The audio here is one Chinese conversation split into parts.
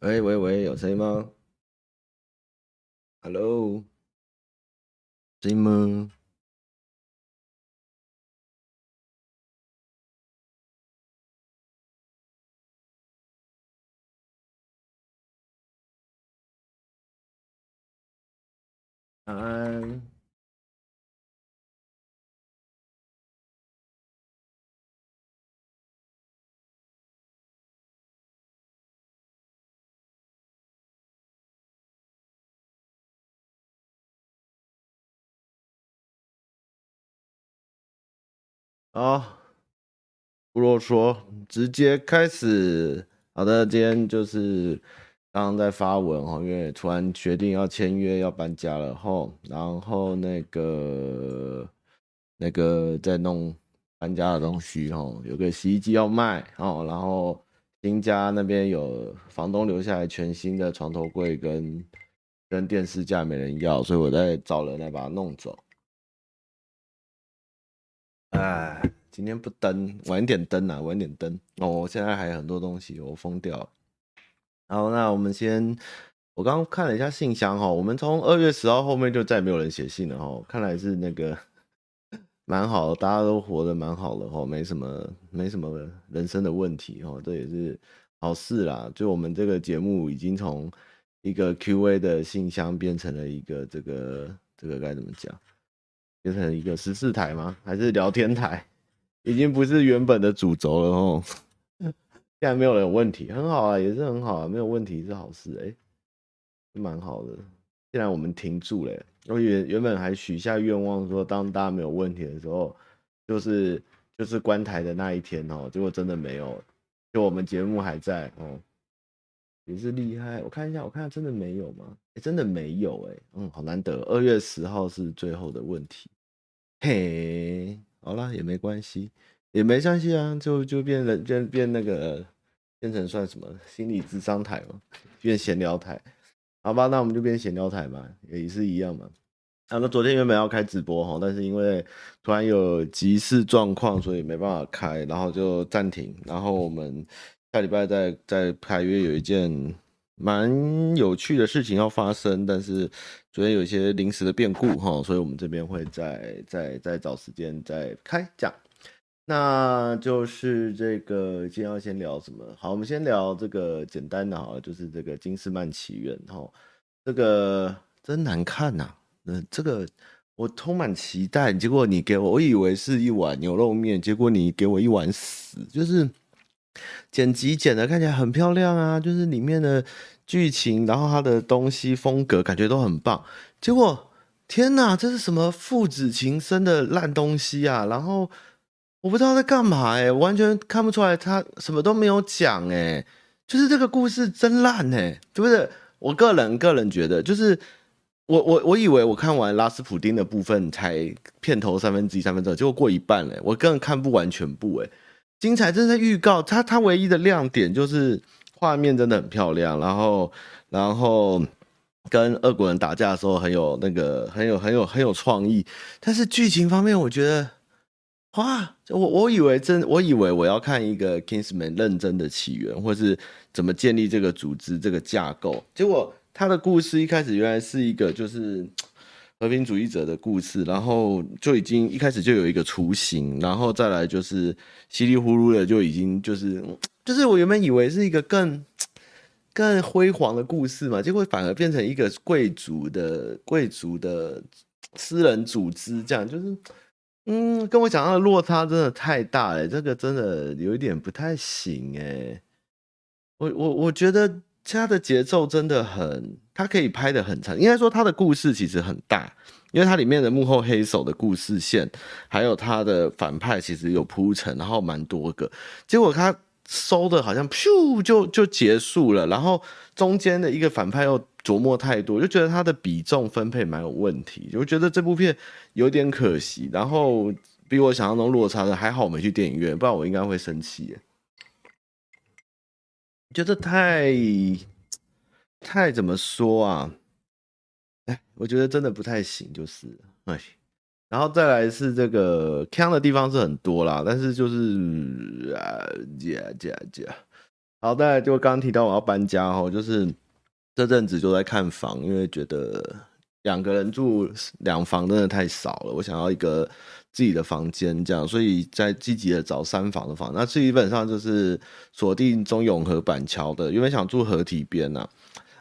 喂喂喂，有谁吗？Hello，谁吗？晚安。好，不啰嗦，直接开始。好的，今天就是刚刚在发文哈，因为突然决定要签约要搬家了哈，然后那个那个在弄搬家的东西哈，有个洗衣机要卖哦，然后新家那边有房东留下来全新的床头柜跟跟电视架没人要，所以我在找人来把它弄走。哎，今天不登，晚点登啊，晚点登哦。我现在还有很多东西，我疯掉了。好，那我们先，我刚刚看了一下信箱哈，我们从二月十号后面就再也没有人写信了哈，看来是那个 蛮好，大家都活得蛮好的哈，没什么没什么人生的问题哈，这也是好事啦。就我们这个节目已经从一个 Q&A 的信箱变成了一个这个这个该怎么讲？变成一个十四台吗？还是聊天台？已经不是原本的主轴了哦。现在没有人有问题，很好啊，也是很好啊，没有问题是好事哎、欸，蛮好的。既然我们停住了，我原原本还许下愿望说，当大家没有问题的时候，就是就是关台的那一天哦。结果真的没有，就我们节目还在哦。也是厉害，我看一下，我看下，真的没有吗？哎、欸，真的没有哎、欸，嗯，好难得。二月十号是最后的问题，嘿，好啦，也没关系，也没关系啊，就就变成变变那个变成算什么心理智商台嘛，变闲聊台，好吧，那我们就变闲聊台嘛，也是一样嘛。啊，那昨天原本要开直播哈，但是因为突然有急事状况，所以没办法开，然后就暂停，然后我们。下礼拜再再开约有一件蛮有趣的事情要发生，但是昨天有一些临时的变故哈，所以我们这边会再再再找时间再开讲。那就是这个今天要先聊什么？好，我们先聊这个简单的哈，就是这个《金士曼奇缘》哈，这个真难看呐、啊。嗯，这个我充满期待，结果你给我，我以为是一碗牛肉面，结果你给我一碗屎，就是。剪辑剪的看起来很漂亮啊，就是里面的剧情，然后它的东西风格感觉都很棒。结果天哪，这是什么父子情深的烂东西啊！然后我不知道在干嘛哎、欸，完全看不出来他什么都没有讲哎，就是这个故事真烂哎，对不对？我个人个人觉得，就是我我我以为我看完拉斯普丁的部分才片头三分之一三分之二，结果过一半了，我根本看不完全部哎。精彩，真的预告。它它唯一的亮点就是画面真的很漂亮，然后然后跟俄国人打架的时候很有那个很有很有很有创意。但是剧情方面，我觉得哇，我我以为真我以为我要看一个 Kingsman 认真的起源，或是怎么建立这个组织这个架构。结果他的故事一开始原来是一个就是。和平主义者的故事，然后就已经一开始就有一个雏形，然后再来就是稀里糊涂的就已经就是就是我原本以为是一个更更辉煌的故事嘛，结果反而变成一个贵族的贵族的私人组织，这样就是嗯，跟我想象的落差真的太大了，这个真的有一点不太行哎，我我我觉得。其他的节奏真的很，他可以拍得很长。应该说，他的故事其实很大，因为它里面的幕后黑手的故事线，还有他的反派其实有铺陈，然后蛮多个。结果他收的好像咻就就结束了，然后中间的一个反派又琢磨太多，就觉得他的比重分配蛮有问题，就觉得这部片有点可惜。然后比我想象中落差的还好，我没去电影院，不然我应该会生气。觉得太 太怎么说啊？哎，我觉得真的不太行，就是哎，然后再来是这个看的地方是很多啦，但是就是啊，加加加，好，再来就刚刚提到我要搬家哦，就是这阵子就在看房，因为觉得两个人住两房真的太少了，我想要一个自己的房间，这样，所以在积极的找三房的房。那基本上就是锁定中永和板桥的，因为想住河堤边呐，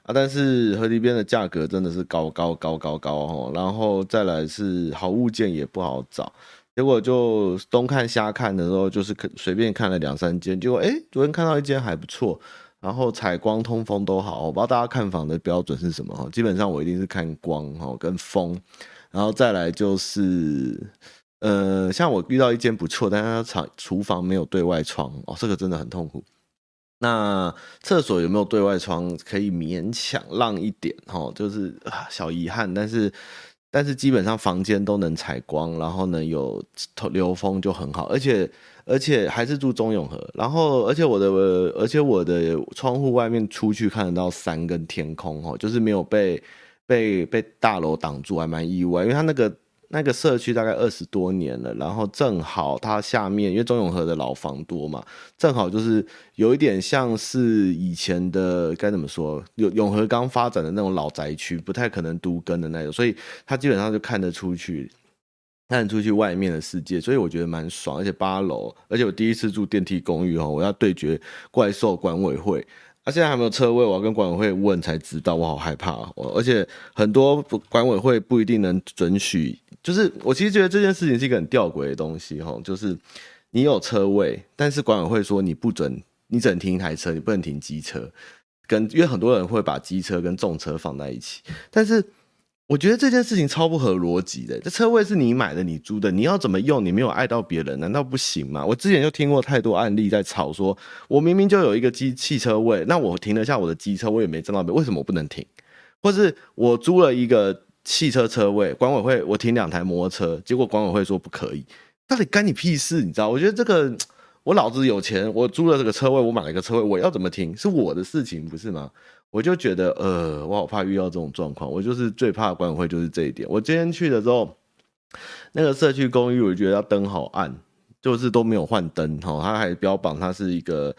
啊，但是河堤边的价格真的是高高高高高哦，然后再来是好物件也不好找。结果就东看瞎看的时候，就是随便看了两三间，结果哎，昨天看到一间还不错，然后采光通风都好。我不知道大家看房的标准是什么哈，基本上我一定是看光哈跟风，然后再来就是呃，像我遇到一间不错，但是它厂厨房没有对外窗哦，这个真的很痛苦。那厕所有没有对外窗？可以勉强让一点哈，就是小遗憾，但是。但是基本上房间都能采光，然后呢有流风就很好，而且而且还是住中永和，然后而且我的而且我的窗户外面出去看得到山跟天空哦，就是没有被被被大楼挡住，还蛮意外，因为它那个。那个社区大概二十多年了，然后正好它下面，因为中永和的老房多嘛，正好就是有一点像是以前的该怎么说，永永和刚发展的那种老宅区，不太可能独根的那种，所以它基本上就看得出去，看得出去外面的世界，所以我觉得蛮爽，而且八楼，而且我第一次住电梯公寓哦，我要对决怪兽管委会。现在还没有车位，我要跟管委会问才知道，我好害怕。我而且很多管委会不一定能准许，就是我其实觉得这件事情是一个很吊诡的东西哈，就是你有车位，但是管委会说你不准，你只能停一台车，你不能停机车，跟因为很多人会把机车跟重车放在一起，但是。我觉得这件事情超不合逻辑的。这车位是你买的，你租的，你要怎么用？你没有碍到别人，难道不行吗？我之前就听过太多案例在吵说，我明明就有一个机汽车位，那我停了下我的机车，我也没占到别，为什么我不能停？或是我租了一个汽车车位，管委会我停两台摩托车，结果管委会说不可以，到底干你屁事？你知道？我觉得这个我老子有钱，我租了这个车位，我买了一个车位，我要怎么停是我的事情，不是吗？我就觉得，呃，我好怕遇到这种状况。我就是最怕管委会，就是这一点。我今天去的时候，那个社区公寓，我觉得它灯好暗，就是都没有换灯哈。它还标榜它是一个，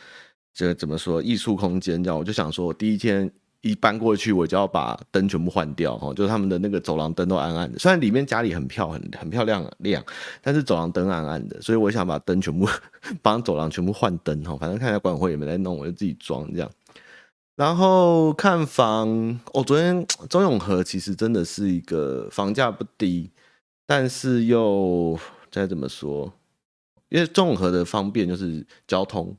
这怎么说，艺术空间这样。我就想说，我第一天一搬过去，我就要把灯全部换掉哈。就是他们的那个走廊灯都暗暗的，虽然里面家里很漂很很漂亮亮，但是走廊灯暗暗的，所以我想把灯全部帮走廊全部换灯哈。反正看一下管委会也没在弄，我就自己装这样。然后看房，我、昨天中永和其实真的是一个房价不低，但是又再怎么说，因为中永和的方便就是交通，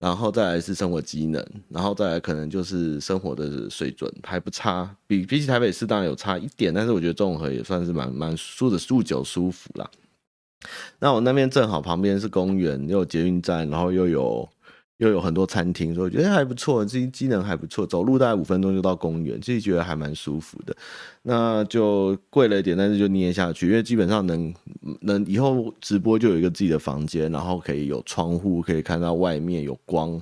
然后再来是生活机能，然后再来可能就是生活的水准还不差，比比起台北市当然有差一点，但是我觉得综合也算是蛮蛮住的住久舒服啦。那我那边正好旁边是公园，又有捷运站，然后又有。又有很多餐厅，所以我觉得还不错，这些机能还不错，走路大概五分钟就到公园，自己觉得还蛮舒服的。那就贵了一点，但是就捏下去，因为基本上能能以后直播就有一个自己的房间，然后可以有窗户，可以看到外面有光，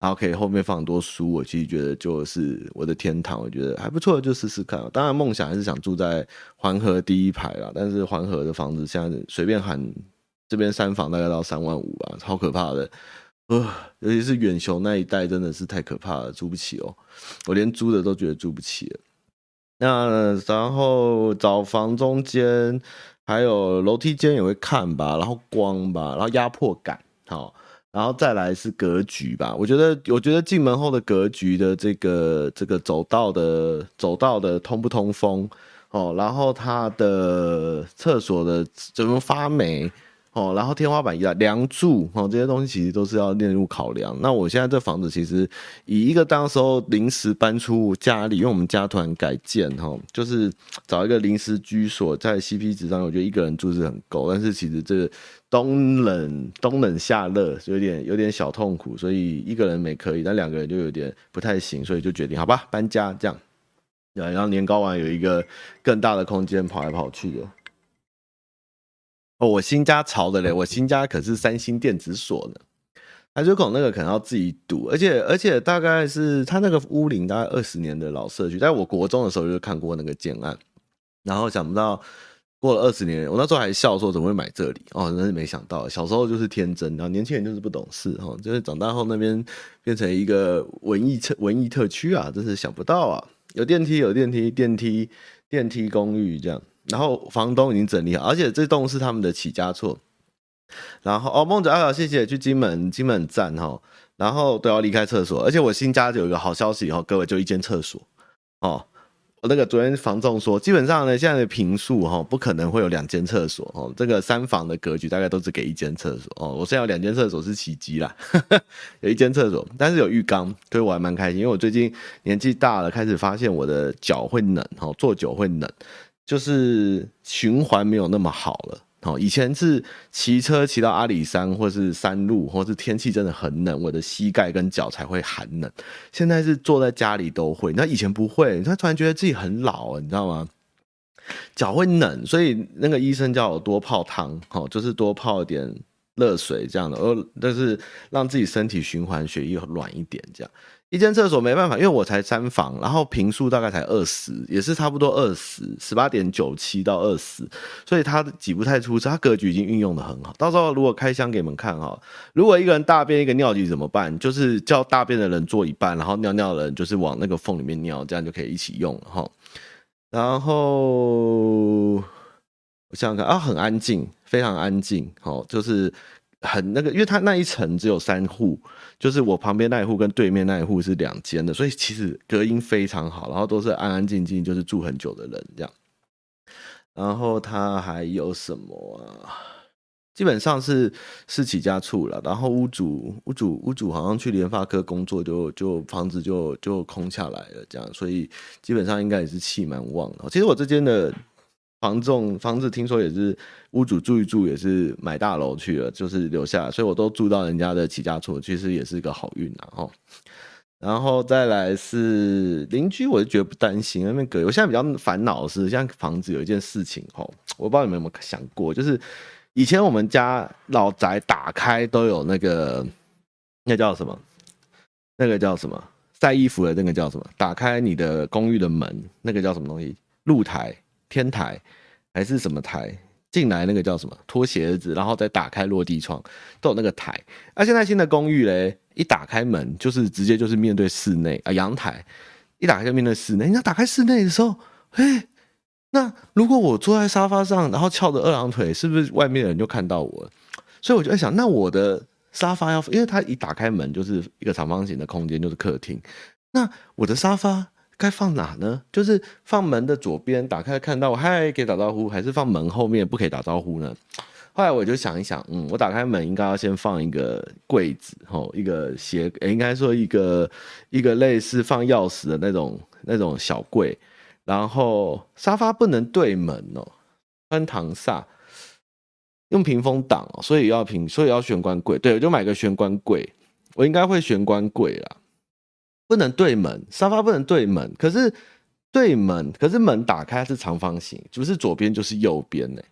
然后可以后面放很多书。我其实觉得就是我的天堂，我觉得还不错，就试试看。当然梦想还是想住在环河第一排啦，但是环河的房子现在随便喊这边三房大概到三万五吧，超可怕的。呃，尤其是远雄那一带真的是太可怕了，租不起哦。我连租的都觉得租不起。那然后找房中间还有楼梯间也会看吧，然后光吧，然后压迫感，好，然后再来是格局吧。我觉得，我觉得进门后的格局的这个这个走道的走道的通不通风哦，然后它的厕所的怎么发霉。哦，然后天花板一样，梁柱哦，这些东西其实都是要列入考量。那我现在这房子其实以一个当时候临时搬出家里，因为我们家团改建哈，就是找一个临时居所，在 CP 值上，我觉得一个人住是很够。但是其实这个冬冷冬冷夏热，有点有点小痛苦，所以一个人没可以，但两个人就有点不太行，所以就决定好吧，搬家这样。然后年糕丸有一个更大的空间跑来跑去的。哦，我新家潮的嘞！我新家可是三星电子锁呢，排水孔那个可能要自己堵，而且而且大概是他那个屋龄大概二十年的老社区，在我国中的时候就看过那个建案，然后想不到过了二十年，我那时候还笑说怎么会买这里哦，真是没想到，小时候就是天真，然后年轻人就是不懂事哈，就是长大后那边变成一个文艺特文艺特区啊，真是想不到啊，有电梯有电梯电梯电梯公寓这样，然后房东已经整理好，而且这栋是他们的起家厝。然后哦，梦泽阿谢谢去金门，金门站哈。然后都要离开厕所，而且我新家有一个好消息，以后各位就一间厕所哦。我那个昨天房仲说，基本上呢，现在的平数哈，不可能会有两间厕所哦。这个三房的格局大概都只给一间厕所哦。我现在有两间厕所是奇迹啦，有一间厕所，但是有浴缸，所以我还蛮开心。因为我最近年纪大了，开始发现我的脚会冷哈，坐久会冷，就是循环没有那么好了。哦，以前是骑车骑到阿里山，或是山路，或是天气真的很冷，我的膝盖跟脚才会寒冷。现在是坐在家里都会，那以前不会，他突然觉得自己很老，你知道吗？脚会冷，所以那个医生叫我多泡汤，哦，就是多泡一点热水这样的，而但是让自己身体循环血液软一点这样。一间厕所没办法，因为我才三房，然后平数大概才二十，也是差不多二十，十八点九七到二十，所以它挤不太出车，它格局已经运用的很好。到时候如果开箱给你们看哈，如果一个人大便一个尿急怎么办？就是叫大便的人坐一半，然后尿尿的人就是往那个缝里面尿，这样就可以一起用了哈。然后我想想看啊，很安静，非常安静，好，就是。很那个，因为它那一层只有三户，就是我旁边那一户跟对面那一户是两间的，所以其实隔音非常好，然后都是安安静静，就是住很久的人这样。然后它还有什么啊？基本上是是起家厝了，然后屋主屋主屋主好像去联发科工作就，就就房子就就空下来了，这样，所以基本上应该也是气蛮旺的。其实我这间的。房仲房子听说也是屋主住一住，也是买大楼去了，就是留下，所以我都住到人家的起家厝，其实也是个好运啊哈。然后再来是邻居，我就觉得不担心，那边隔。我现在比较烦恼的是，像房子有一件事情哈，我不知道你们有没有想过，就是以前我们家老宅打开都有那个那叫什么？那个叫什么？晒衣服的那个叫什么？打开你的公寓的门，那个叫什么东西？露台。天台还是什么台？进来那个叫什么？脱鞋子，然后再打开落地窗，都有那个台。那、现在新的公寓嘞，一打开门就是直接就是面对室内啊，阳台一打开就面对室内。你要打开室内的时候，嘿，那如果我坐在沙发上，然后翘着二郎腿，是不是外面的人就看到我了？所以我就在想，那我的沙发要，因为它一打开门就是一个长方形的空间，就是客厅。那我的沙发。该放哪呢？就是放门的左边，打开看到嗨，可以打招呼，还是放门后面不可以打招呼呢？后来我就想一想，嗯，我打开门应该要先放一个柜子，吼，一个鞋，应该说一个一个类似放钥匙的那种那种小柜，然后沙发不能对门哦，穿堂煞，用屏风挡哦，所以要屏，所以要玄关柜，对，我就买个玄关柜，我应该会玄关柜啦。不能对门，沙发不能对门。可是对门，可是门打开是长方形，不是左边就是右边呢。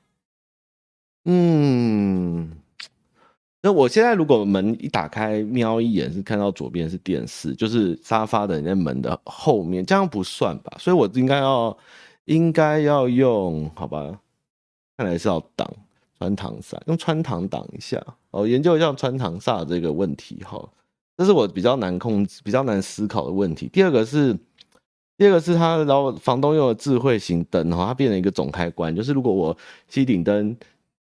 嗯，那我现在如果门一打开，瞄一眼是看到左边是电视，就是沙发的那门的后面，这样不算吧？所以我应该要应该要用好吧？看来是要挡穿堂煞，用穿堂挡一下哦，研究一下穿堂煞这个问题哈。这是我比较难控制、比较难思考的问题。第二个是，第二个是他，然后房东用了智慧型灯，然后，它变成一个总开关，就是如果我吸顶灯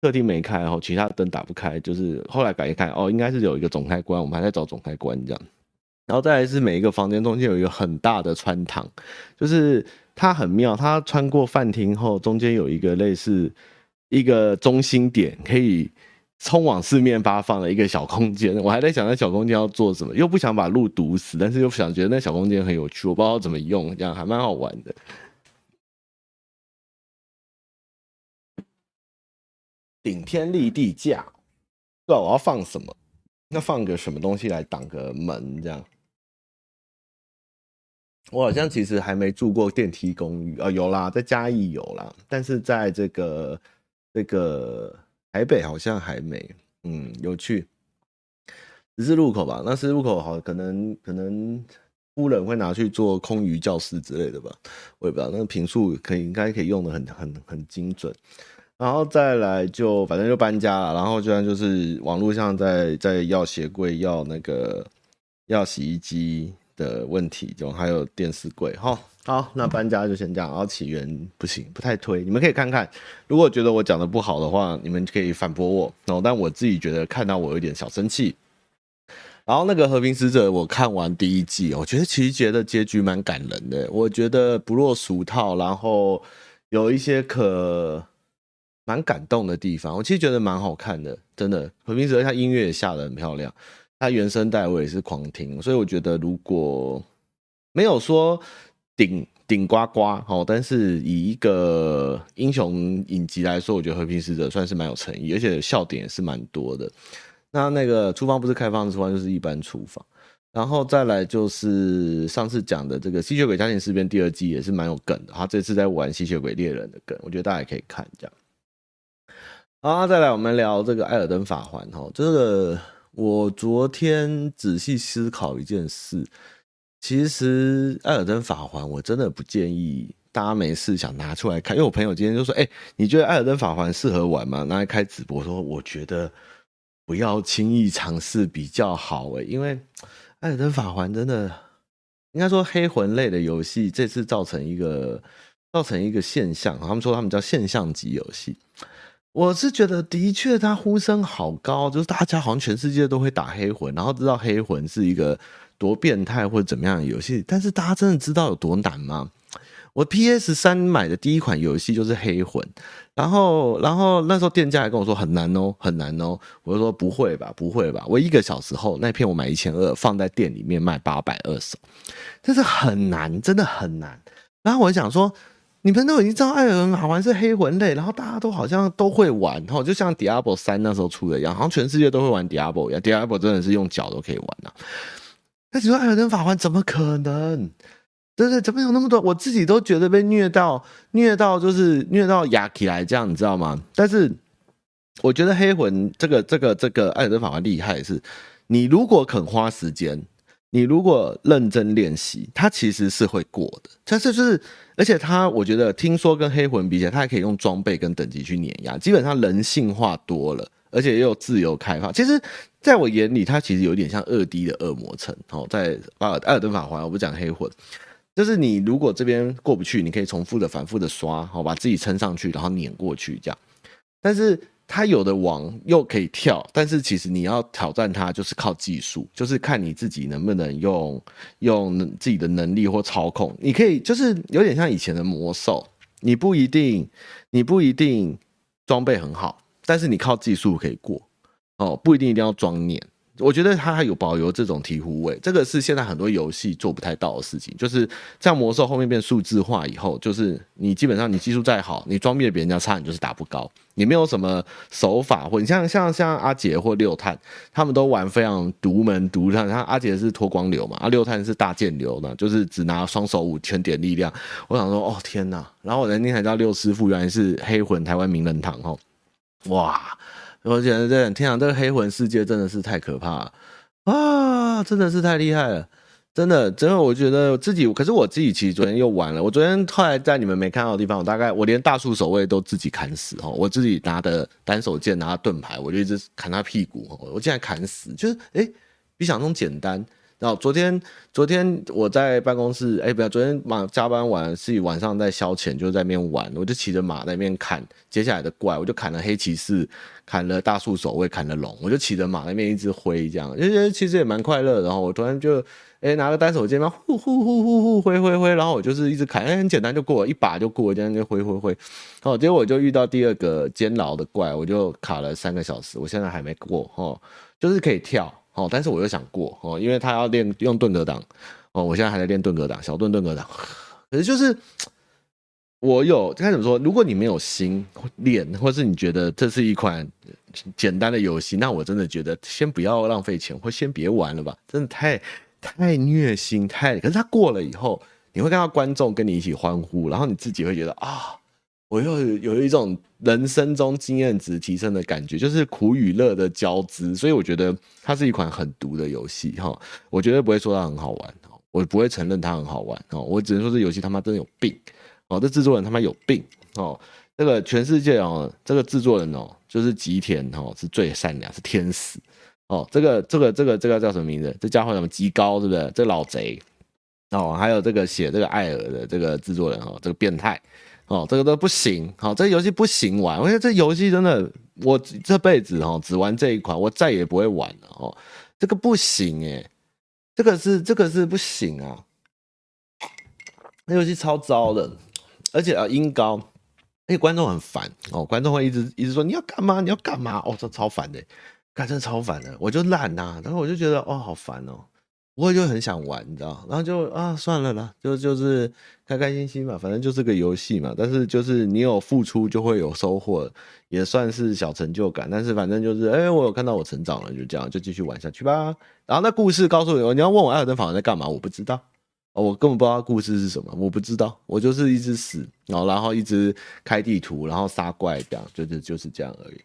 客厅没开，然后其他灯打不开，就是后来改一看，哦，应该是有一个总开关，我们还在找总开关这样。然后再来是每一个房间中间有一个很大的穿堂，就是它很妙，它穿过饭厅后，中间有一个类似一个中心点可以。通往四面八方的一个小空间，我还在想那小空间要做什么，又不想把路堵死，但是又想觉得那小空间很有趣，我不知道怎么用，这样还蛮好玩的。顶天立地架，不知道我要放什么？那放个什么东西来挡个门？这样，我好像其实还没住过电梯公寓啊，有啦，在嘉义有啦，但是在这个这个。台北好像还没，嗯，有趣。十字路口吧，那十字路口好，可能可能夫人会拿去做空余教室之类的吧，我也不知道。那个坪数可以应该可以用的很很很精准。然后再来就反正就搬家了，然后居然就是网络上在在要鞋柜，要那个要洗衣机的问题，就还有电视柜。哈，好，那搬家就先这样。然后起源不行，不太推。你们可以看看，如果觉得我讲的不好的话，你们可以反驳我。然后，但我自己觉得看到我有点小生气。然后那个和平使者，我看完第一季，我觉得其实觉得结局蛮感人的。我觉得不落俗套，然后有一些可。蛮感动的地方，我其实觉得蛮好看的，真的。和平使者他音乐也下得很漂亮，他原声带我也是狂听，所以我觉得如果没有说顶顶呱呱哦，但是以一个英雄影集来说，我觉得和平使者算是蛮有诚意，而且笑点也是蛮多的。那那个厨房不是开放的厨房，就是一般厨房。然后再来就是上次讲的这个吸血鬼家庭事变第二季也是蛮有梗的，他这次在玩吸血鬼猎人的梗，我觉得大家也可以看这样。好，再来我们聊这个《艾尔登法环》哈。这个我昨天仔细思考一件事，其实《艾尔登法环》我真的不建议大家没事想拿出来看，因为我朋友今天就说：“哎，你觉得《艾尔登法环》适合玩吗？”拿来开直播说：“我觉得不要轻易尝试比较好。”哎，因为《艾尔登法环》真的应该说黑魂类的游戏，这次造成一个造成一个现象，他们说他们叫现象级游戏。我是觉得，的确，他呼声好高，就是大家好像全世界都会打黑魂，然后知道黑魂是一个多变态或者怎么样的游戏。但是大家真的知道有多难吗？我 PS 三买的第一款游戏就是黑魂，然后，然后那时候店家还跟我说很难哦，很难哦。我就说不会吧，不会吧。我一个小时后那片我买一千二，放在店里面卖八百二手，但是很难，真的很难。然后我想说。你们都已经知道艾尔登法环是黑魂类，然后大家都好像都会玩，然后就像 Diablo 三那时候出的一样，好像全世界都会玩 Diablo 一样。Diablo 真的是用脚都可以玩呐、啊。那你说艾尔登法环怎么可能？对对，怎么有那么多？我自己都觉得被虐到，虐到就是虐到哑起来这样，你知道吗？但是我觉得黑魂这个这个这个艾尔登法环厉害的是，你如果肯花时间。你如果认真练习，它其实是会过的。但是就是，而且它，我觉得听说跟黑魂比起来，它还可以用装备跟等级去碾压，基本上人性化多了，而且也有自由开放。其实，在我眼里，它其实有点像二 D 的恶魔城。哦，在巴尔艾尔登法环，我不讲黑魂，就是你如果这边过不去，你可以重复的、反复的刷，好把自己撑上去，然后碾过去这样。但是。它有的网又可以跳，但是其实你要挑战它，就是靠技术，就是看你自己能不能用用自己的能力或操控。你可以就是有点像以前的魔兽，你不一定你不一定装备很好，但是你靠技术可以过哦，不一定一定要装念。我觉得它还有保留这种提壶味，这个是现在很多游戏做不太到的事情。就是像魔兽后面变数字化以后，就是你基本上你技术再好，你装备比人家差，你就是打不高。你没有什么手法，或你像像像阿杰或六探，他们都玩非常独门独探。像阿杰是脱光流嘛，阿六探是大剑流呢，就是只拿双手五千点力量。我想说，哦天哪！然后我那天才知道六师傅原来是黑魂台湾名人堂哦，哇！我觉得这天啊，这个黑魂世界真的是太可怕了啊！真的是太厉害了，真的，真的，我觉得自己，可是我自己其实昨天又玩了。我昨天后来在你们没看到的地方，我大概我连大树守卫都自己砍死哦，我自己拿的单手剑，拿盾牌，我就一直砍他屁股，我竟然砍死，就是哎，比想中简单。然后昨天，昨天我在办公室，哎，不要，昨天晚加班完，自己晚上在消遣，就在那边玩，我就骑着马在那边砍接下来的怪，我就砍了黑骑士，砍了大树守卫，砍了龙，我就骑着马那边一直挥，这样，就觉得其实也蛮快乐。然后我突然就，哎，拿个单手剑嘛，呼呼呼呼呼挥挥挥，然后我就是一直砍，哎，很简单就过了，一把就过了，这样就挥挥挥。然后结果我就遇到第二个监牢的怪，我就卡了三个小时，我现在还没过，哦，就是可以跳。哦，但是我又想过哦，因为他要练用盾格挡哦，我现在还在练盾格挡，小盾盾格挡。可是就是我有该怎么说？如果你没有心练，或是你觉得这是一款简单的游戏，那我真的觉得先不要浪费钱，或先别玩了吧。真的太太虐心，太。可是他过了以后，你会看到观众跟你一起欢呼，然后你自己会觉得啊。我又有一种人生中经验值提升的感觉，就是苦与乐的交织，所以我觉得它是一款很毒的游戏哈，我绝对不会说它很好玩，我不会承认它很好玩哦，我只能说这游戏他妈真的有病哦，这制作人他妈有病哦，这个全世界哦，这个制作人哦，就是吉田哦，是最善良，是天使哦，这个这个这个这个叫什么名字？这家伙什么？极高，对不对？这老贼哦，还有这个写这个艾尔的这个制作人哦，这个变态。哦，这个都不行，好，这个游戏不行玩，我觉得这游戏真的，我这辈子哦只玩这一款，我再也不会玩了哦，这个不行诶。这个是这个是不行啊！那游戏超糟的，而且啊音高，而且观众很烦哦，观众会一直一直说你要干嘛？你要干嘛？哦，这超烦的，干真超烦的，我就懒呐、啊，然后我就觉得哦好烦哦。我就很想玩，你知道，然后就啊算了啦，就就是开开心心嘛，反正就是个游戏嘛。但是就是你有付出就会有收获，也算是小成就感。但是反正就是，哎、我有看到我成长了，就这样，就继续玩下去吧。然后那故事告诉我，你要问我艾尔登法环在干嘛，我不知道，我根本不知道故事是什么，我不知道，我就是一直死，然后然后一直开地图，然后杀怪，这样，就是就是这样而已。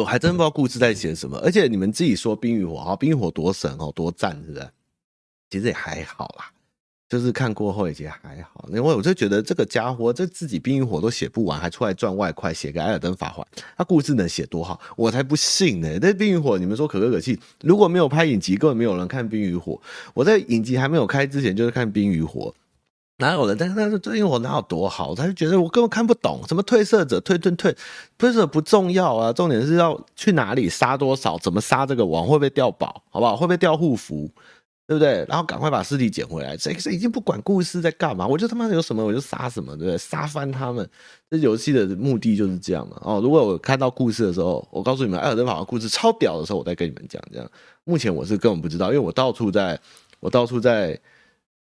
我还真不知道故事在写什么，而且你们自己说《冰与火》啊，《冰与火》多神哦，多赞，是不是？其实也还好啦，就是看过后也觉得还好。因为我就觉得这个家伙，这自己《冰与火》都写不完，还出来赚外快，写个《艾尔登法环》，他故事能写多好？我才不信呢！这《冰与火》，你们说可歌可泣，如果没有拍影集，根本没有人看《冰与火》。我在影集还没有开之前，就是看《冰与火》。哪有人？但是但是这因为我哪有多好？他就觉得我根本看不懂，什么褪色者退退退，褪色不重要啊，重点是要去哪里杀多少，怎么杀这个王，会不会掉宝，好不好？会不会掉护符，对不对？然后赶快把尸体捡回来。这这已经不管故事在干嘛，我就他妈有什么我就杀什么，对不对？杀翻他们。这游戏的目的就是这样嘛。哦，如果我看到故事的时候，我告诉你们，艾尔登法环故事超屌的时候，我再跟你们讲。这样，目前我是根本不知道，因为我到处在，我到处在。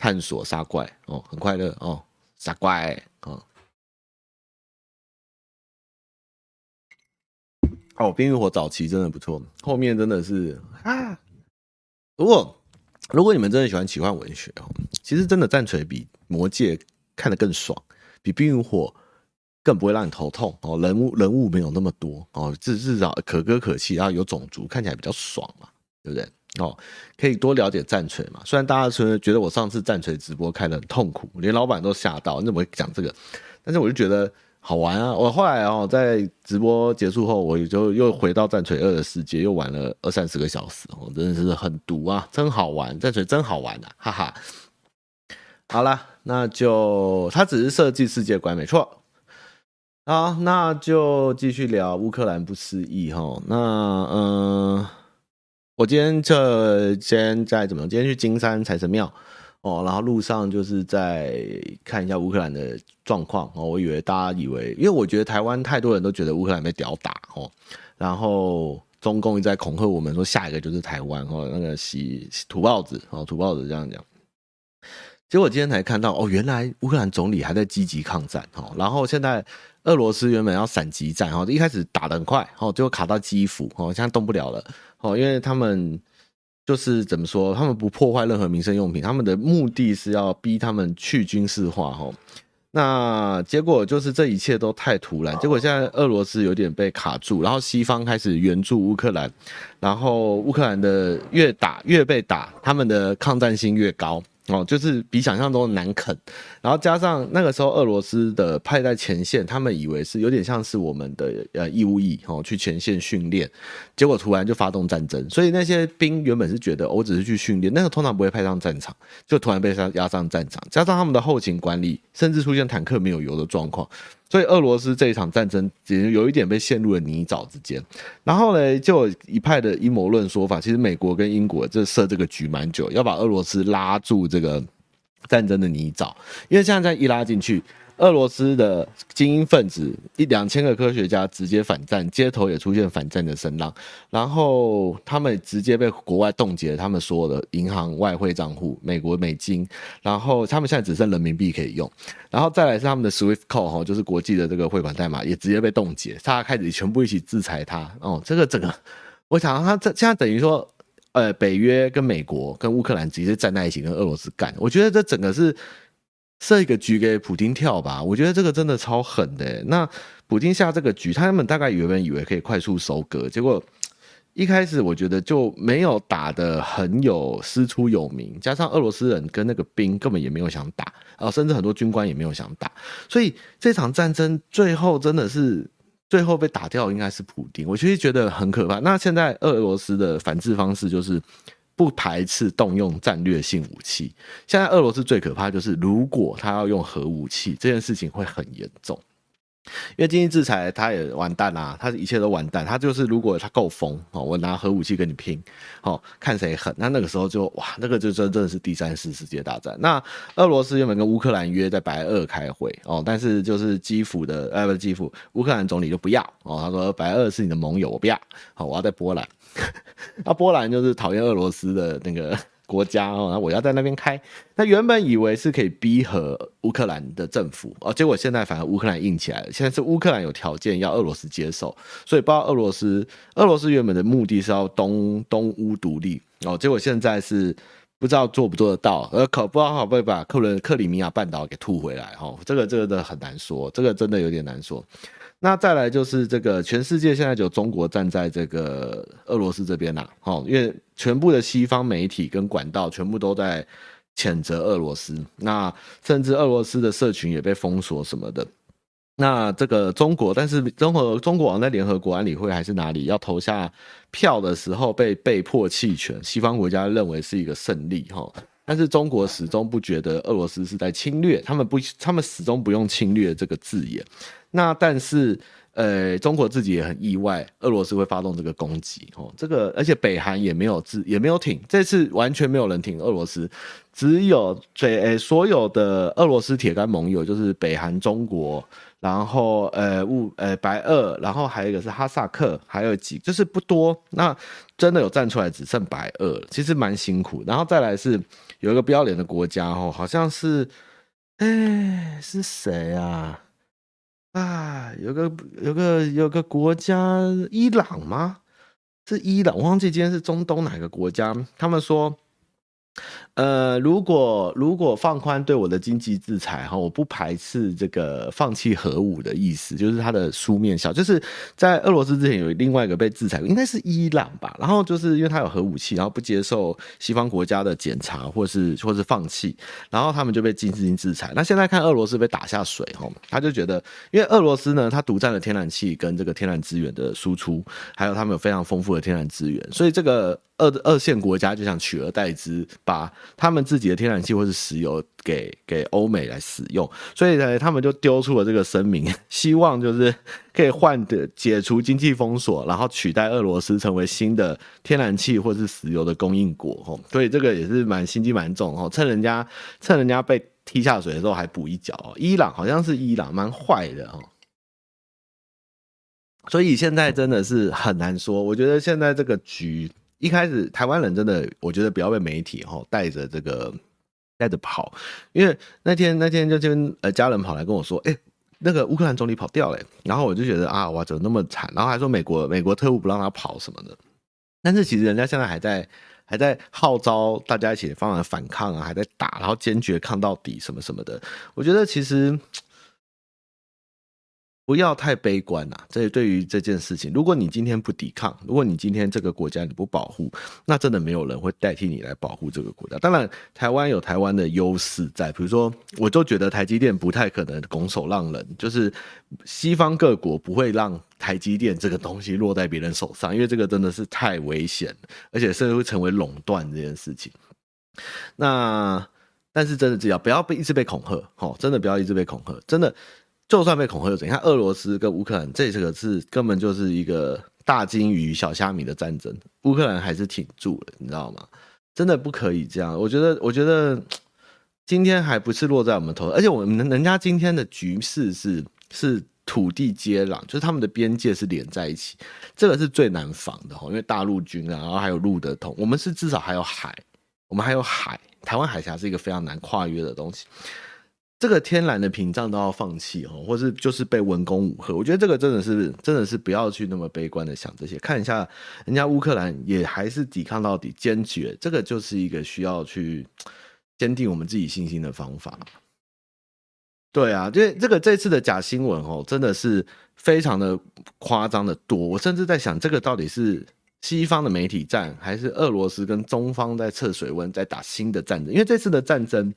探索杀怪哦，很快乐哦，杀怪哦。哦，冰与火早期真的不错，后面真的是啊。如果如果你们真的喜欢奇幻文学哦，其实真的战锤比魔戒看得更爽，比冰与火更不会让你头痛哦。人物人物没有那么多哦，至至少可歌可泣，然后有种族，看起来比较爽嘛，对不对？哦，可以多了解战锤嘛？虽然大家说觉得我上次战锤直播开得很痛苦，连老板都吓到，你怎么会讲这个？但是我就觉得好玩啊！我后来哦，在直播结束后，我就又回到战锤二的世界，又玩了二三十个小时，哦，真的是很毒啊，真好玩！战锤真好玩，啊，哈哈。好了，那就它只是设计世界观，没错。好，那就继续聊乌克兰不思议哈。那嗯。我今天这先在怎么？今天去金山财神庙哦，然后路上就是在看一下乌克兰的状况哦。我以为大家以为，因为我觉得台湾太多人都觉得乌克兰被屌打哦，然后中共一直在恐吓我们说下一个就是台湾哦，那个洗土包子哦，土包子这样讲。结果今天才看到哦，原来乌克兰总理还在积极抗战哦，然后现在俄罗斯原本要闪击战哦，一开始打得很快哦，最后卡到基辅哦，现在动不了了。哦，因为他们就是怎么说，他们不破坏任何民生用品，他们的目的是要逼他们去军事化。哈，那结果就是这一切都太突然，结果现在俄罗斯有点被卡住，然后西方开始援助乌克兰，然后乌克兰的越打越被打，他们的抗战性越高。哦，就是比想象中难啃，然后加上那个时候俄罗斯的派在前线，他们以为是有点像是我们的呃义务役哦，去前线训练，结果突然就发动战争，所以那些兵原本是觉得我只是去训练，那个通常不会派上战场，就突然被压上战场，加上他们的后勤管理，甚至出现坦克没有油的状况。所以俄罗斯这一场战争，也有一点被陷入了泥沼之间。然后呢，就一派的阴谋论说法，其实美国跟英国这设这个局蛮久，要把俄罗斯拉住这个战争的泥沼，因为现在在一拉进去。俄罗斯的精英分子一两千个科学家直接反战，街头也出现反战的声浪，然后他们直接被国外冻结了他们所有的银行外汇账户，美国美金，然后他们现在只剩人民币可以用，然后再来是他们的 Swift Code 哈，就是国际的这个汇款代码也直接被冻结，大家开始全部一起制裁他哦，这个整个，我想他这现在等于说，呃，北约跟美国跟乌克兰直接站在一起跟俄罗斯干，我觉得这整个是。设一个局给普丁跳吧，我觉得这个真的超狠的。那普丁下这个局，他们大概原本以为可以快速收割，结果一开始我觉得就没有打得很有师出有名，加上俄罗斯人跟那个兵根本也没有想打，啊，甚至很多军官也没有想打，所以这场战争最后真的是最后被打掉，应该是普丁。我其实觉得很可怕。那现在俄罗斯的反制方式就是不排斥动用战略性武器。现在俄罗斯最可怕就是，如果他要用核武器，这件事情会很严重。因为经济制裁，他也完蛋啦，他一切都完蛋。他就是如果他够疯哦，我拿核武器跟你拼，哦，看谁狠。那那个时候就哇，那个就真正是第三次世界大战。那俄罗斯原本跟乌克兰约在白俄开会哦，但是就是基辅的呃不是基辅，乌克兰总理就不要哦，他说白俄是你的盟友，我不要，好，我要在波兰。那 波兰就是讨厌俄罗斯的那个。国家哦，那我要在那边开。那原本以为是可以逼和乌克兰的政府哦，结果现在反而乌克兰硬起来了。现在是乌克兰有条件要俄罗斯接受，所以不知道俄罗斯，俄罗斯原本的目的是要东东乌独立哦，结果现在是不知道做不做得到，而可不知道会不会把克伦克里米亚半岛给吐回来哦，这个这个的很难说，这个真的有点难说。那再来就是这个，全世界现在就中国站在这个俄罗斯这边啦，哦，因为全部的西方媒体跟管道全部都在谴责俄罗斯，那甚至俄罗斯的社群也被封锁什么的。那这个中国，但是中国中国在联合国安理会还是哪里要投下票的时候被被迫弃权，西方国家认为是一个胜利哈，但是中国始终不觉得俄罗斯是在侵略，他们不，他们始终不用侵略这个字眼。那但是，呃，中国自己也很意外，俄罗斯会发动这个攻击哦。这个而且北韩也没有自也没有挺，这次完全没有人挺俄罗斯，只有最诶所有的俄罗斯铁杆盟友就是北韩、中国，然后呃乌呃白俄，然后还有一个是哈萨克，还有几就是不多。那真的有站出来，只剩白俄，其实蛮辛苦。然后再来是有一个不要脸的国家哦，好像是，哎是谁啊？啊，有个有个有个国家，伊朗吗？是伊朗，我忘记今天是中东哪个国家。他们说。呃，如果如果放宽对我的经济制裁哈，我不排斥这个放弃核武的意思，就是它的书面小，就是在俄罗斯之前有另外一个被制裁，应该是伊朗吧。然后就是因为他有核武器，然后不接受西方国家的检查，或是或是放弃，然后他们就被经济制裁。那现在看俄罗斯被打下水哈，他就觉得，因为俄罗斯呢，它独占了天然气跟这个天然资源的输出，还有他们有非常丰富的天然资源，所以这个。二二线国家就想取而代之，把他们自己的天然气或是石油给给欧美来使用，所以呢，他们就丢出了这个声明，希望就是可以换的解除经济封锁，然后取代俄罗斯成为新的天然气或是石油的供应国。吼，所以这个也是蛮心机蛮重哦，趁人家趁人家被踢下水的时候还补一脚。伊朗好像是伊朗，蛮坏的哦。所以现在真的是很难说，我觉得现在这个局。一开始台湾人真的，我觉得不要被媒体哈带着这个带着跑，因为那天那天就跟呃家人跑来跟我说，哎、那个乌克兰总理跑掉了，然后我就觉得啊，哇，怎么那么惨？然后还说美国美国特务不让他跑什么的，但是其实人家现在还在还在号召大家一起方来反抗啊，还在打，然后坚决抗到底什么什么的，我觉得其实。不要太悲观呐！这对于这件事情，如果你今天不抵抗，如果你今天这个国家你不保护，那真的没有人会代替你来保护这个国家。当然，台湾有台湾的优势在，比如说，我就觉得台积电不太可能拱手让人，就是西方各国不会让台积电这个东西落在别人手上，因为这个真的是太危险，而且甚至会成为垄断这件事情。那但是真的只要不要被一直被恐吓，哦，真的不要一直被恐吓，真的。就算被恐吓又怎样？你看俄罗斯跟乌克兰，这个是根本就是一个大鲸鱼小虾米的战争，乌克兰还是挺住了，你知道吗？真的不可以这样。我觉得，我觉得 今天还不是落在我们头上，而且我们人家今天的局势是是土地接壤，就是他们的边界是连在一起，这个是最难防的哈，因为大陆军啊，然后还有路的通，我们是至少还有海，我们还有海，台湾海峡是一个非常难跨越的东西。这个天然的屏障都要放弃哦，或是就是被文攻武吓，我觉得这个真的是真的是不要去那么悲观的想这些，看一下人家乌克兰也还是抵抗到底，坚决，这个就是一个需要去坚定我们自己信心的方法。对啊，因为这个这次的假新闻哦，真的是非常的夸张的多，我甚至在想这个到底是西方的媒体战，还是俄罗斯跟中方在测水温，在打新的战争？因为这次的战争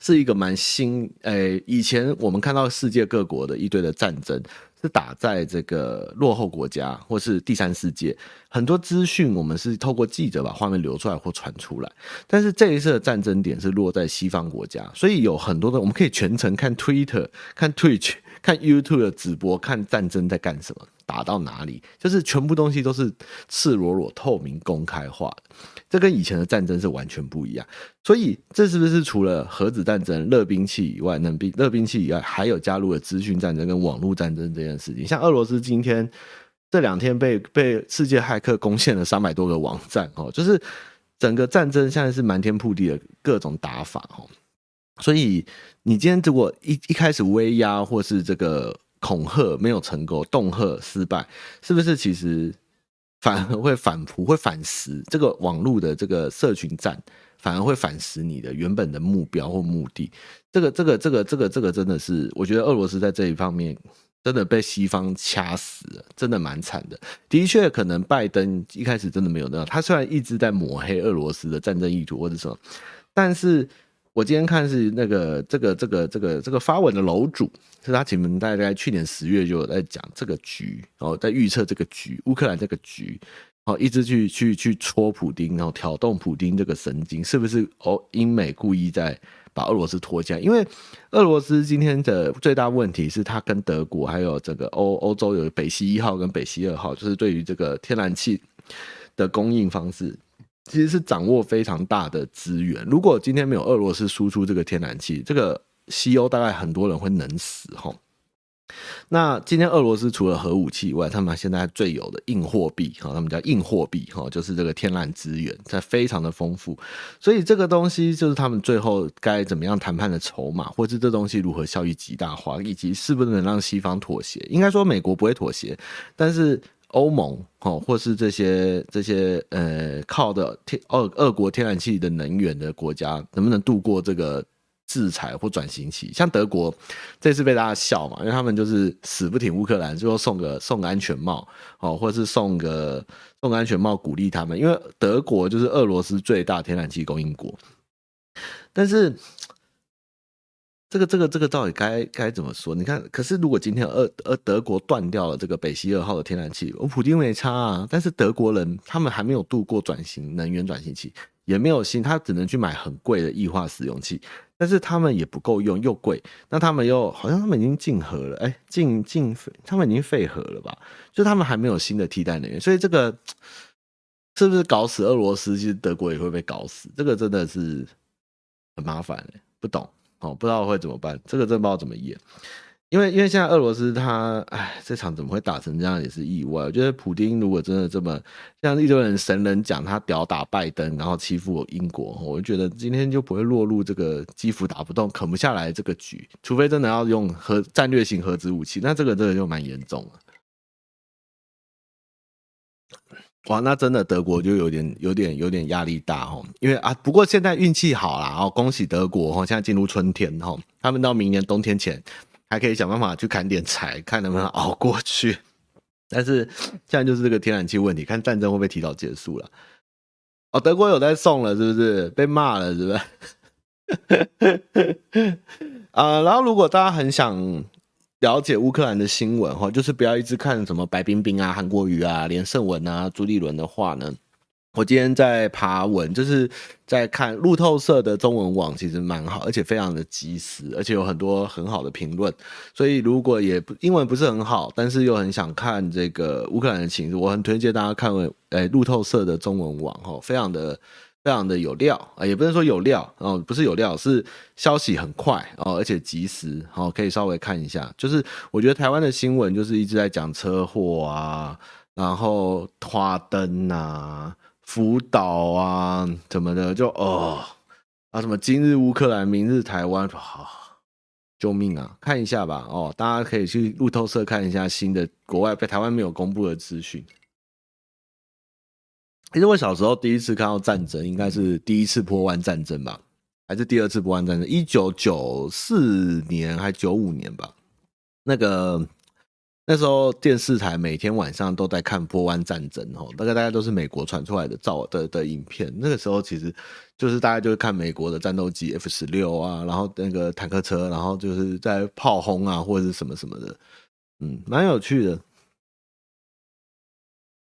是一个蛮新，诶、以前我们看到世界各国的一堆的战争。是打在这个落后国家或是第三世界，很多资讯我们是透过记者把画面流出来或传出来，但是这一次的战争点是落在西方国家，所以有很多的我们可以全程看 Twitter、看 Twitch、看 YouTube 的直播，看战争在干什么。打到哪里，就是全部东西都是赤裸裸、透明、公开化的，这跟以前的战争是完全不一样。所以，这是不是除了核子战争、热兵器以外，冷兵、热兵器以外，还有加入了资讯战争跟网络战争这件事情？像俄罗斯今天这两天被被世界骇客攻陷了三百多个网站哦，就是整个战争现在是满天铺地的各种打法哦。所以，你今天如果一一开始威压或是这个。恐吓没有成功，恫吓失败，是不是其实反而会反扑，会反噬这个网络的这个社群战，反而会反噬你的原本的目标或目的？这个、这个、这个、这个、这个真的是，我觉得俄罗斯在这一方面真的被西方掐死了，真的蛮惨的。的确，可能拜登一开始真的没有那样，他虽然一直在抹黑俄罗斯的战争意图或者什么，但是。我今天看是那个这个这个这个这个发文的楼主，是他前面大概去年十月就有在讲这个局，然后在预测这个局，乌克兰这个局，哦，一直去去去戳普丁，然后挑动普丁这个神经，是不是哦？英美故意在把俄罗斯拖下？因为俄罗斯今天的最大问题是，他跟德国还有这个欧欧洲有北溪一号跟北溪二号，就是对于这个天然气的供应方式。其实是掌握非常大的资源。如果今天没有俄罗斯输出这个天然气，这个西欧大概很多人会冷死哈。那今天俄罗斯除了核武器以外，他们现在最有的硬货币哈，他们叫硬货币哈，就是这个天然资源，它非常的丰富。所以这个东西就是他们最后该怎么样谈判的筹码，或是这东西如何效益极大化，以及是不是能让西方妥协。应该说美国不会妥协，但是。欧盟哦，或是这些这些呃靠的天俄俄国天然气的能源的国家，能不能度过这个制裁或转型期？像德国这次被大家笑嘛，因为他们就是死不挺乌克兰，最后送个送个安全帽哦，或是送个送个安全帽鼓励他们，因为德国就是俄罗斯最大天然气供应国，但是。这个这个这个到底该该怎么说？你看，可是如果今天俄俄德国断掉了这个北溪二号的天然气，我普丁没差啊。但是德国人他们还没有度过转型能源转型期，也没有新，他只能去买很贵的液化使用气，但是他们也不够用，又贵。那他们又好像他们已经禁核了，哎，禁禁他们已经废核了吧？就他们还没有新的替代能源，所以这个是不是搞死俄罗斯？其实德国也会被搞死，这个真的是很麻烦，不懂。哦，不知道会怎么办，这个真不知道怎么演，因为因为现在俄罗斯他，哎，这场怎么会打成这样也是意外。我觉得普丁如果真的这么像一堆人神人讲他屌打拜登，然后欺负英国，我就觉得今天就不会落入这个基辅打不动、啃不下来这个局，除非真的要用核战略型核子武器，那这个真的就蛮严重了。哇，那真的德国就有点、有点、有点压力大哦，因为啊，不过现在运气好啦，哦，恭喜德国哦，现在进入春天哈，他们到明年冬天前还可以想办法去砍点柴，看能不能熬过去。但是现在就是这个天然气问题，看战争会不会提早结束了。哦，德国有在送了，是不是？被骂了，是不是？啊，然后如果大家很想。了解乌克兰的新闻哈，就是不要一直看什么白冰冰啊、韩国瑜啊、连胜文啊、朱立伦的话呢。我今天在爬文，就是在看路透社的中文网，其实蛮好，而且非常的及时，而且有很多很好的评论。所以如果也英文不是很好，但是又很想看这个乌克兰的情势，我很推荐大家看诶、欸、路透社的中文网哈，非常的。非常的有料啊，也不能说有料哦，不是有料，是消息很快哦，而且及时哦，可以稍微看一下。就是我觉得台湾的新闻就是一直在讲车祸啊，然后花灯啊、福岛啊怎么的，就哦啊什么今日乌克兰，明日台湾，好、救命啊！看一下吧哦，大家可以去路透社看一下新的国外被台湾没有公布的资讯。其实我小时候第一次看到战争，应该是第一次波湾战争吧，还是第二次波湾战争？一九九四年还九五年吧？那个那时候电视台每天晚上都在看波湾战争哦，大概大概都是美国传出来的照的的影片。那个时候其实就是大家就是看美国的战斗机 F 十六啊，然后那个坦克车，然后就是在炮轰啊或者是什么什么的，嗯，蛮有趣的。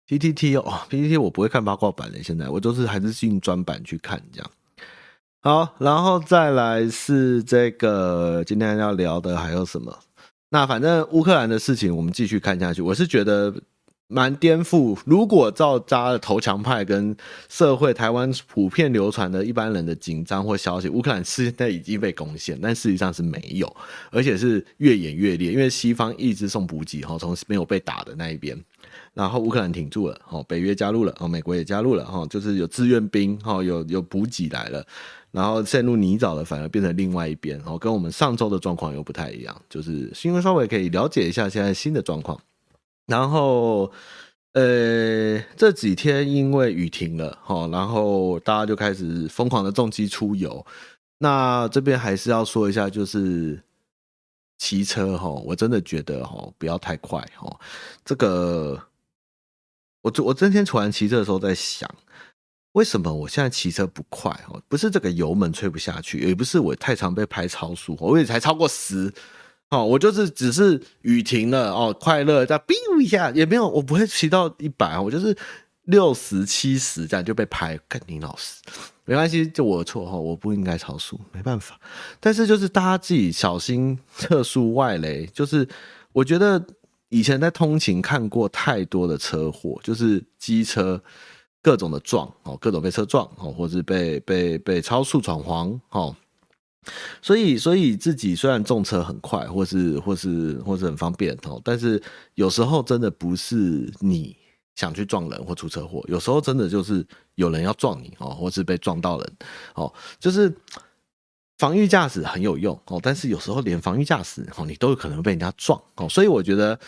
PTT 哦，PTT 我不会看八卦版的，现在我都是还是进专版去看这样。好，然后再来是这个今天要聊的还有什么？那反正乌克兰的事情我们继续看下去。我是觉得蛮颠覆，如果照扎的投降派跟社会台湾普遍流传的一般人的紧张或消息，乌克兰现在已经被攻陷，但事实上是没有，而且是越演越烈，因为西方一直送补给哈，从没有被打的那一边。然后乌克兰挺住了，哦，北约加入了，哦，美国也加入了，哈，就是有志愿兵，哈，有有补给来了，然后陷入泥沼的反而变成另外一边，哦，跟我们上周的状况又不太一样，就是新闻稍微可以了解一下现在新的状况。然后，呃，这几天因为雨停了，哈，然后大家就开始疯狂的重机出游。那这边还是要说一下，就是。骑车哈，我真的觉得哈，不要太快哈。这个，我我今天突然骑车的时候在想，为什么我现在骑车不快哈？不是这个油门吹不下去，也不是我太常被拍超速，我也才超过十哦。我就是只是雨停了哦，快乐再哔一下也没有，我不会骑到一百，我就是六十七十这样就被拍，肯定老师。没关系，就我的错哈，我不应该超速，没办法。但是就是大家自己小心测速外雷。就是我觉得以前在通勤看过太多的车祸，就是机车各种的撞哦，各种被车撞哦，或是被被被超速闯黄哦。所以所以自己虽然重车很快，或是或是或是很方便哦，但是有时候真的不是你。想去撞人或出车祸，有时候真的就是有人要撞你哦，或是被撞到人哦，就是防御驾驶很有用哦，但是有时候连防御驾驶哦，你都有可能被人家撞哦，所以我觉得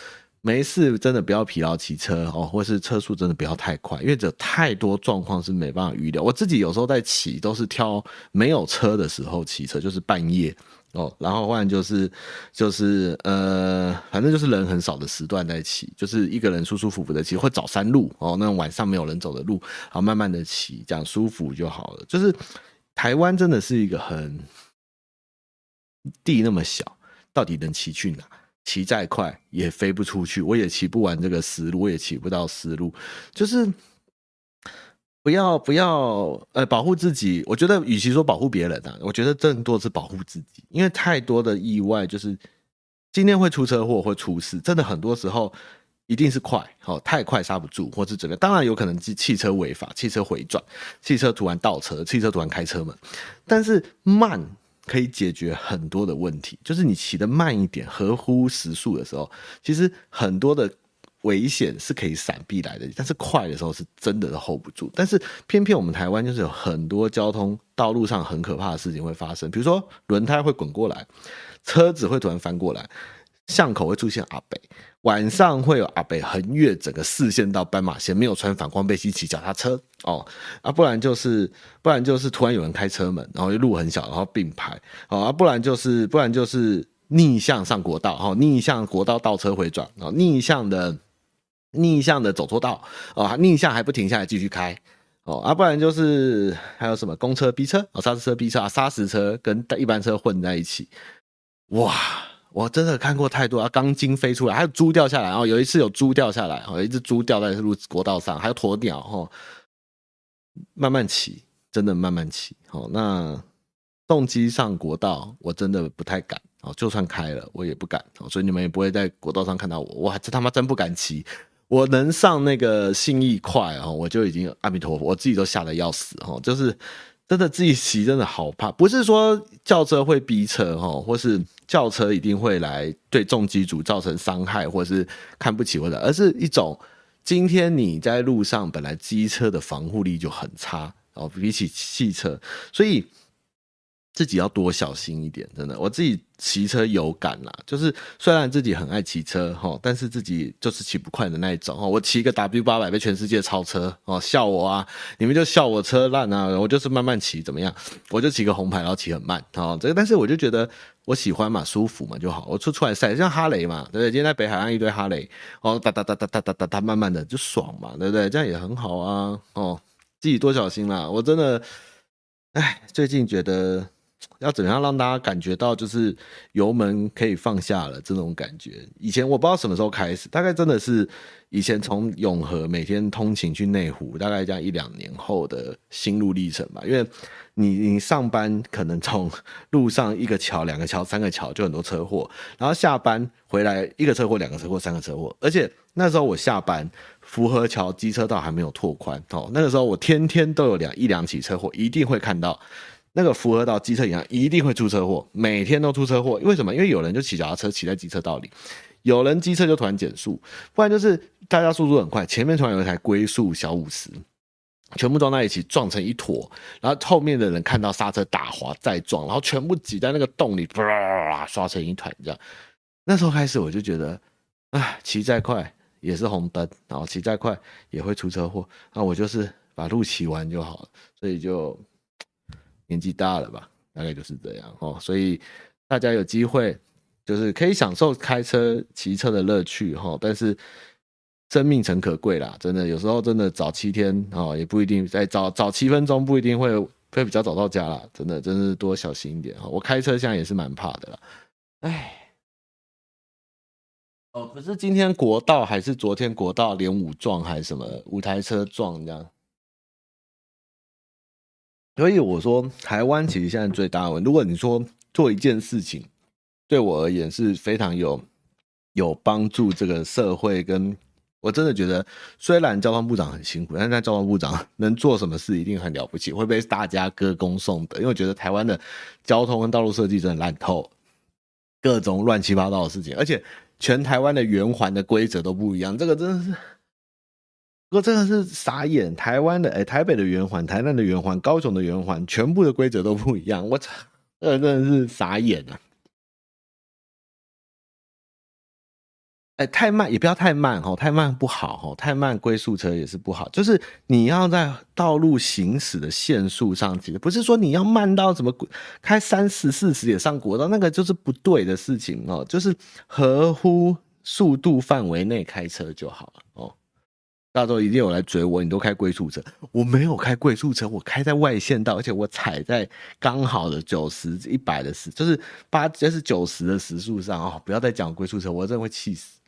没事真的不要疲劳骑车哦，或是车速真的不要太快，因为这太多状况是没办法预料。我自己有时候在骑都是挑没有车的时候骑车，就是半夜。哦，然后换就是就是呃，反正就是人很少的时段在骑，就是一个人舒舒服服的骑，或找山路哦，那种晚上没有人走的路，然后慢慢的骑，这样舒服就好了。就是台湾真的是一个很地那么小，到底能骑去哪？骑再快也飞不出去，我也骑不完这个思路，我也骑不到思路，就是。不要不要，呃，保护自己。我觉得，与其说保护别人啊，我觉得更多是保护自己。因为太多的意外，就是今天会出车祸，会出事，真的很多时候一定是快，哦，太快刹不住，或是整个，当然有可能是汽车违法、汽车回转、汽车突然倒车、汽车突然开车门，但是慢可以解决很多的问题。就是你骑得慢一点，合乎时速的时候，其实很多的。危险是可以闪避来的，但是快的时候是真的 hold 不住。但是偏偏我们台湾就是有很多交通道路上很可怕的事情会发生，比如说轮胎会滚过来，车子会突然翻过来，巷口会出现阿北，晚上会有阿北横越整个视线到斑马线，没有穿反光背心骑脚踏车。哦，啊，不然就是不然就是突然有人开车门，然后路很小，然后并排。哦，啊，不然就是不然就是逆向上国道，哦，逆向国道倒车回转，哦，逆向的。逆向的走错道哦，逆向还不停下来继续开。哦，啊，不然就是还有什么公车逼车？哦，砂石车逼车啊，砂石车跟一般车混在一起，哇，我真的看过太多啊，钢筋飞出来，还有猪掉下来哦，有一次有猪掉下来哦，有一只猪掉在路国道上，还有鸵鸟哦，慢慢骑，真的慢慢骑哦，那动机上国道我真的不太敢哦，就算开了我也不敢哦，所以你们也不会在国道上看到我，我还真他妈真不敢骑。我能上那个信义快哦，我就已经阿弥陀佛，我自己都吓得要死哦，就是真的自己骑真的好怕，不是说轿车会逼车哦，或是轿车一定会来对重机组造成伤害，或是看不起或者，而是一种今天你在路上本来机车的防护力就很差哦，比起汽车，所以自己要多小心一点，真的。我自己骑车有感啦，就是虽然自己很爱骑车哈，但是自己就是骑不快的那一种哈。我骑一个 W 八百被全世界超车哦，笑我啊！你们就笑我车烂啊！我就是慢慢骑怎么样？我就骑个红牌，然后骑很慢哦。这个，但是我就觉得我喜欢嘛，舒服嘛就好。我出出来赛，像哈雷嘛，对不对？今天在北海岸一堆哈雷哦，哒哒哒哒哒哒哒哒，慢慢的就爽嘛，对不对？这样也很好啊哦。自己多小心啦！我真的，哎，最近觉得。要怎么样让大家感觉到就是油门可以放下了这种感觉？以前我不知道什么时候开始，大概真的是以前从永和每天通勤去内湖，大概这样一两年后的心路历程吧。因为你你上班可能从路上一个桥、两个桥、三个桥就很多车祸，然后下班回来一个车祸、两个车祸、三个车祸，而且那时候我下班福和桥机车道还没有拓宽哦，那个时候我天天都有两一两起车祸，一定会看到。那个符合到机车一样，一定会出车祸，每天都出车祸。为什么？因为有人就骑脚踏车骑在机车道里，有人机车就突然减速，不然就是大家速度很快，前面突然有一台龟速小五十，全部撞在一起，撞成一坨，然后后面的人看到刹车打滑再撞，然后全部挤在那个洞里，唰刷成一团这样。那时候开始我就觉得，啊，骑再快也是红灯，然后骑再快也会出车祸，那我就是把路骑完就好了，所以就。年纪大了吧，大概就是这样哦，所以大家有机会就是可以享受开车、骑车的乐趣哈，但是生命诚可贵啦，真的有时候真的早七天哦，也不一定在早早七分钟不一定会会比较早到家啦，真的真是多小心一点哈。我开车现在也是蛮怕的啦，哎，哦，可是今天国道还是昨天国道连五撞还是什么五台车撞这样。所以我说，台湾其实现在最大的问题，如果你说做一件事情，对我而言是非常有有帮助，这个社会跟我真的觉得，虽然交通部长很辛苦，但是在交通部长 能做什么事一定很了不起，会被大家歌功颂德。因为我觉得台湾的交通跟道路设计真的烂透，各种乱七八糟的事情，而且全台湾的圆环的规则都不一样，这个真的是。不过真的是傻眼，台湾的哎、台北的圆环、台南的圆环、高雄的圆环，全部的规则都不一样。我操，这真的是傻眼啊！哎、太慢也不要太慢哦，太慢不好哦，太慢龟速车也是不好。就是你要在道路行驶的限速上其实，不是说你要慢到怎么开三十、四十也上国道，那个就是不对的事情哦。就是合乎速度范围内开车就好了哦。大家都一定有来追我，你都开龟速车，我没有开龟速车，我开在外线道，而且我踩在刚好的九十、一百的时，就是八，就是九十的时速上啊、哦！不要再讲龟速车，我真的会气死。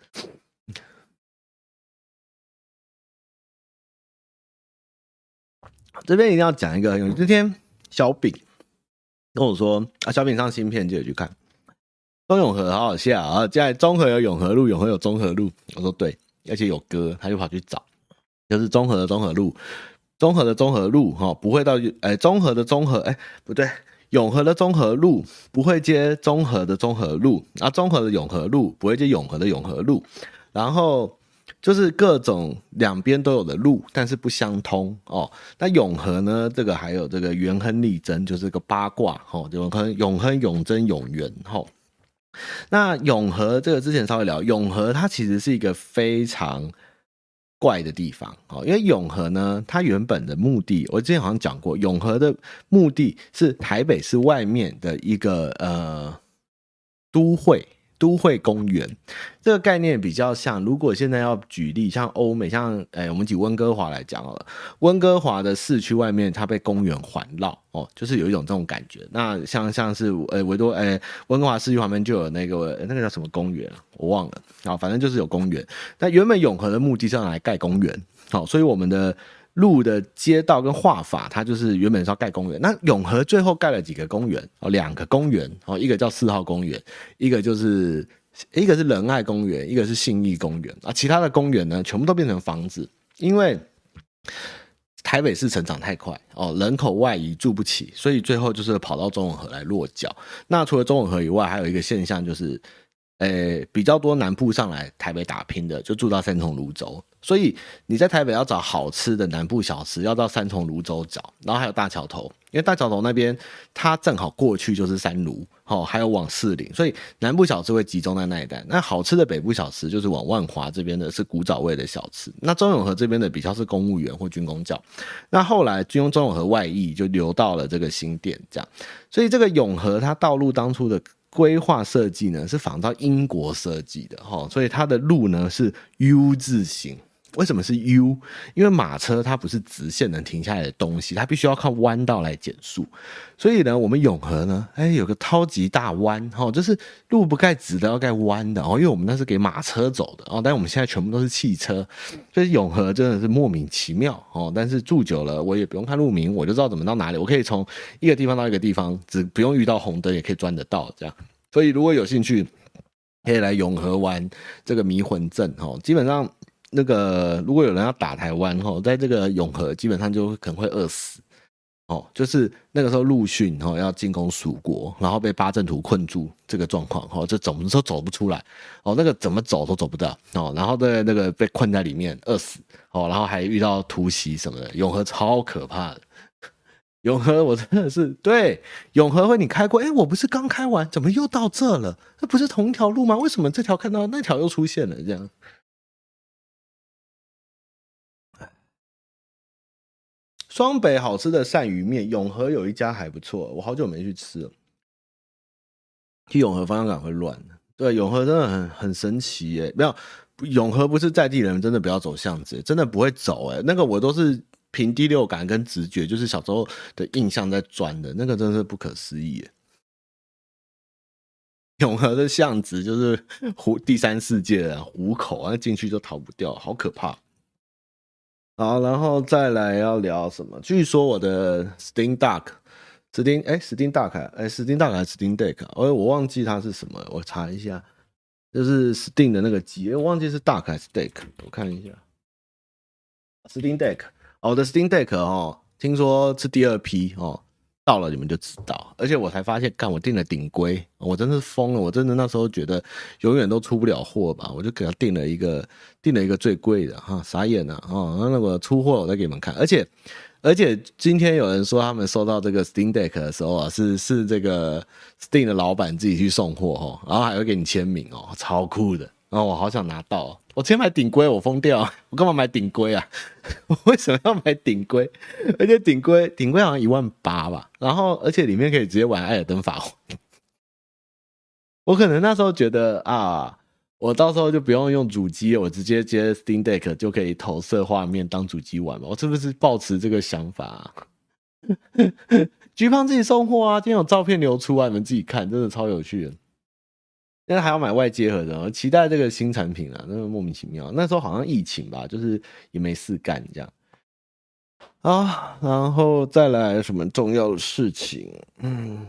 这边一定要讲一个，有这天小饼跟我说啊，小饼上新片记得去看。中永和好好笑啊！在中和有永和路，永和有中和路，我说对，而且有歌，他就跑去找。就是中和的中和路，中和的中和路哈，不会到哎，中和的中和哎，不对，永和的中和路不会接中和的中和路，啊，中和的永和路不会接永和的永和路，然后就是各种两边都有的路，但是不相通哦。那永和呢，这个还有这个元亨利贞，就是个八卦哈，永亨永亨永贞永元哈。那永和这个之前稍微聊，永和它其实是一个非常。怪的地方哦，因为永和呢，它原本的目的，我之前好像讲过，永和的目的是台北市外面的一个呃都会。都会公园这个概念比较像，如果现在要举例，像欧美，像诶，我们举温哥华来讲好了，温哥华的市区外面它被公园环绕哦，就是有一种这种感觉。那像像是诶维多诶温哥华市区旁边就有那个那个叫什么公园我忘了啊，反正就是有公园。但原本永和的目的是要来盖公园，好，所以我们的。路的街道跟画法，它就是原本是要盖公园。那永和最后盖了几个公园哦，两个公园哦，一个叫四号公园，一个就是一个是仁爱公园，一个是信义公园啊。其他的公园呢，全部都变成房子，因为台北市成长太快哦，人口外移住不起，所以最后就是跑到中永和来落脚。那除了中永和以外，还有一个现象就是。诶、比较多南部上来台北打拼的，就住到三重芦洲。所以你在台北要找好吃的南部小吃，要到三重芦洲找。然后还有大桥头，因为大桥头那边它正好过去就是三芦，哦，还有往士林，所以南部小吃会集中在那一带。那好吃的北部小吃就是往万华这边的是古早味的小吃，那中永和这边的比较是公务员或军工教。那后来军用中永和外溢，就流到了这个新店这样。所以这个永和它道路当初的规划设计呢，是仿照英国设计的哈，所以它的路呢是 U 字形。为什么是 U？因为马车它不是直线能停下来的东西，它必须要靠弯道来减速。所以呢，我们永和呢，哎，有个超级大弯，哈，就是路不盖直的，要盖弯的哦。因为我们那是给马车走的哦，但我们现在全部都是汽车，所以永和真的是莫名其妙哦。但是住久了，我也不用看路名，我就知道怎么到哪里。我可以从一个地方到一个地方，只不用遇到红灯也可以钻得到这样。所以如果有兴趣，可以来永和玩这个迷魂阵哦，基本上。那个，如果有人要打台湾吼，在这个永和基本上就可能会饿死哦。就是那个时候陆逊吼要进攻蜀国，然后被八阵图困住这个状况吼，就怎么都走不出来哦。那个怎么走都走不到哦。然后在那个被困在里面饿死哦，然后还遇到突袭什么的，永和超可怕的。永和我真的是对永和会你开过？哎，我不是刚开完，怎么又到这了？那不是同一条路吗？为什么这条看到那条又出现了？这样。双北好吃的鳝鱼面，永和有一家还不错，我好久没去吃了。去永和方向感会乱，对，永和真的很很神奇耶。没有永和不是在地人，真的不要走巷子，真的不会走哎。那个我都是凭第六感跟直觉，就是小时候的印象在转的，那个真的是不可思议。永和的巷子就是湖第三世界的虎口啊，进去就逃不掉，好可怕。好，然后再来要聊什么？据说我的 Steam Deck，Steam 哎，Steam Duck，哎，Steam Duck 还是 Steam Deck？我我忘记它是什么，我查一下，就是 Steam 的那个机，我忘记是 Duck 还是 Deck，我看一下，Steam Deck，我的 Steam Deck 哦，听说是第二批哦。到了你们就知道，而且我才发现，干我订了顶规，我真是疯了，我真的那时候觉得永远都出不了货吧，我就给他订了一个，订了一个最贵的哈，傻眼了啊！那我出货我再给你们看，而且而且今天有人说他们收到这个 Steam Deck 的时候啊，是是这个 Steam 的老板自己去送货哈，然后还会给你签名哦，超酷的。然后我好想拿到，我直接买顶规，我疯掉，我干嘛买顶规啊？我为什么要买顶规？而且顶规顶规好像一万八吧，然后而且里面可以直接玩《艾尔登法环》。我可能那时候觉得啊，我到时候就不用用主机，我直接接 Steam Deck 就可以投射画面当主机玩嘛。我是不是抱持这个想法啊？橘胖自己送货啊，今天有照片流出啊，你们自己看，真的超有趣的。现在还要买外接盒的，期待这个新产品啊，那个莫名其妙。那时候好像疫情吧，就是也没事干这样。啊，然后再来什么重要的事情？嗯，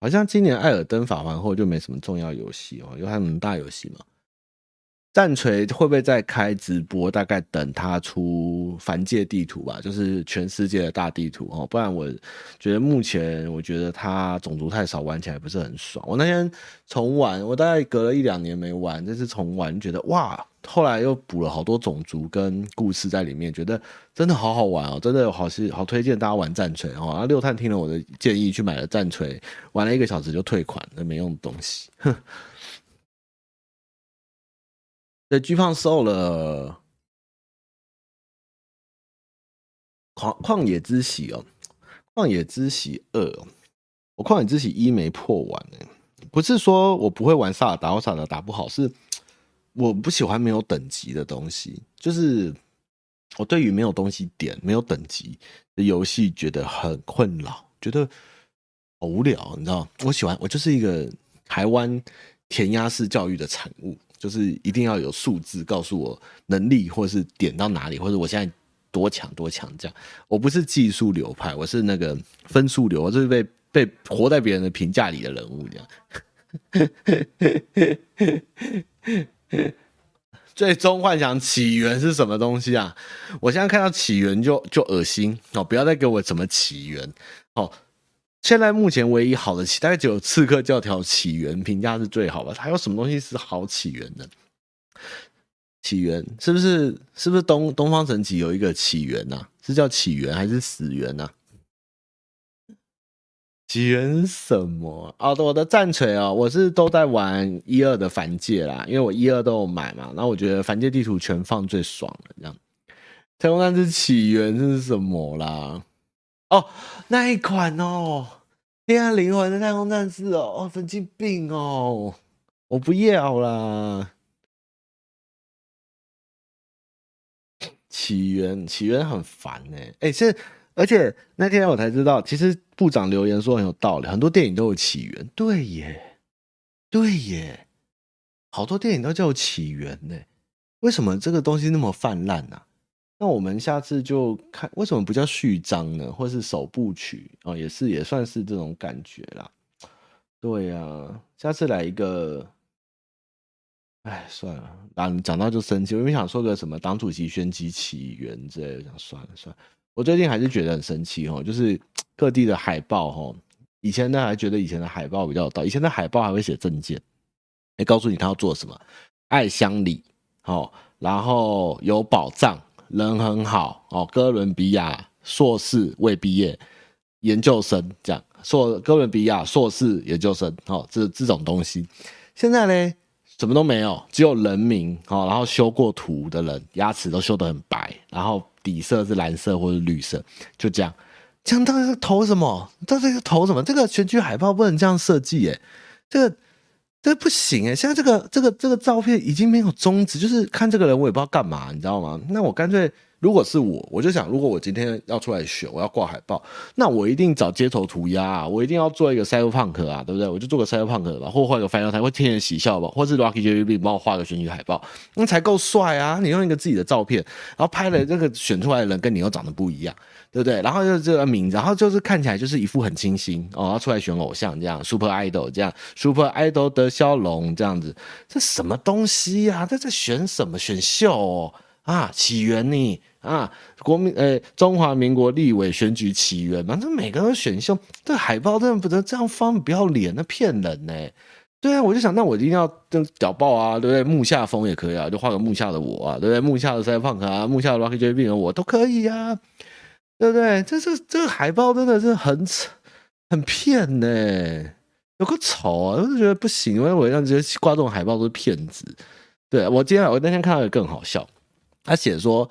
好像今年《艾尔登法环》后就没什么重要游戏哦，有什么大游戏吗？战锤会不会再开直播？大概等他出凡界地图吧，就是全世界的大地图哦。不然我觉得目前我觉得他种族太少，玩起来不是很爽。我那天重玩，我大概隔了一两年没玩，这次重玩觉得哇，后来又补了好多种族跟故事在里面，觉得真的好好玩哦，真的好是好推荐大家玩战锤哦。然后六探听了我的建议去买了战锤，玩了一个小时就退款，那没用的东西，哼。对，巨胖瘦了。旷旷野之息哦，旷野之息二哦，我旷野之息一没破完呢。不是说我不会玩萨尔达，我萨尔达打不好，是我不喜欢没有等级的东西。就是我对于没有东西点、没有等级的游戏觉得很困扰，觉得好无聊。你知道，我喜欢我就是一个台湾填鸭式教育的产物。就是一定要有数字告诉我能力，或是点到哪里，或者我现在多强多强这样。我不是技术流派，我是那个分数流，我就是被被活在别人的评价里的人物这样。最终幻想起源是什么东西啊？我现在看到起源就就恶心哦！不要再给我什么起源哦。现在目前唯一好的起，大概只有《刺客教条：起源》评价是最好吧？还有什么东西是好起源的？起源是不是？是不是东东方神起有一个起源呐、啊？是叫起源还是死源呐、啊？起源什么？哦，我的战锤哦，我是都在玩一二的凡界啦，因为我一二都有买嘛。然后我觉得凡界地图全放最爽了，这样。太空战士起源是什么啦？哦，那一款哦，黑暗灵魂的太空战士哦，哦，神经病哦，我不要啦。起源，起源很烦呢。哎，是，而且那天我才知道，其实部长留言说很有道理，很多电影都有起源。对耶，对耶，好多电影都叫起源呢。为什么这个东西那么泛滥呢？那我们下次就看为什么不叫序章呢？或是首部曲哦，也是也算是这种感觉啦。对呀、啊，下次来一个。哎，算了，然后你讲到就生气，我因为想说个什么党主席宣击起源之类的，想算了算了。我最近还是觉得很生气哦，就是各地的海报哦，以前呢还觉得以前的海报比较有道，以前的海报还会写证件，哎，告诉你他要做什么，爱乡里，哦，然后有保障，人很好哦，哥伦比亚硕士未毕业，研究生这样，硕哥伦比亚硕士研究生哦，这这种东西，现在呢？什么都没有，只有人名哦，然后修过图的人，牙齿都修得很白，然后底色是蓝色或者绿色，就这样。这样到底是投什么？到底是投什么？这个选举海报不能这样设计耶，这个这不行诶。现在这个这个这个照片已经没有宗旨，就是看这个人我也不知道干嘛，你知道吗？那我干脆。如果是我，我就想，如果我今天要出来选，我要挂海报，那我一定找街头涂鸦啊，我一定要做一个 Cyberpunk 啊，对不对？我就做个 Cyberpunk 吧，或画个 Final 台，会添点喜笑吧，或是 Rocky JVB 帮我画个选举海报，那才够帅啊！你用一个自己的照片，然后拍了这个选出来的人跟你又长得不一样，对不对？然后就这个名字，然后就是看起来就是一副很清新哦，要出来选偶像这样，Super Idol 这样，Super Idol 的笑容这样子，这什么东西呀、啊？这在选什么选秀哦？啊，起源呢？啊，国民诶、中华民国立委选举起源嘛，这每个人选秀，这海报真的不能这样放，不要脸，那骗人呢。对啊，我就想，那我一定要就屌爆啊，对不对？木下风也可以啊，就画个木下的我啊，对不对？木下的 Cyberpunk 啊，木下的 Rocky JP 我都可以啊，对不对？这是这个海报真的是很，很骗呢，有个丑啊，我就觉得不行，因为我让这些挂这种海报都是骗子。对，我今天我那天看到一个更好笑，他写说。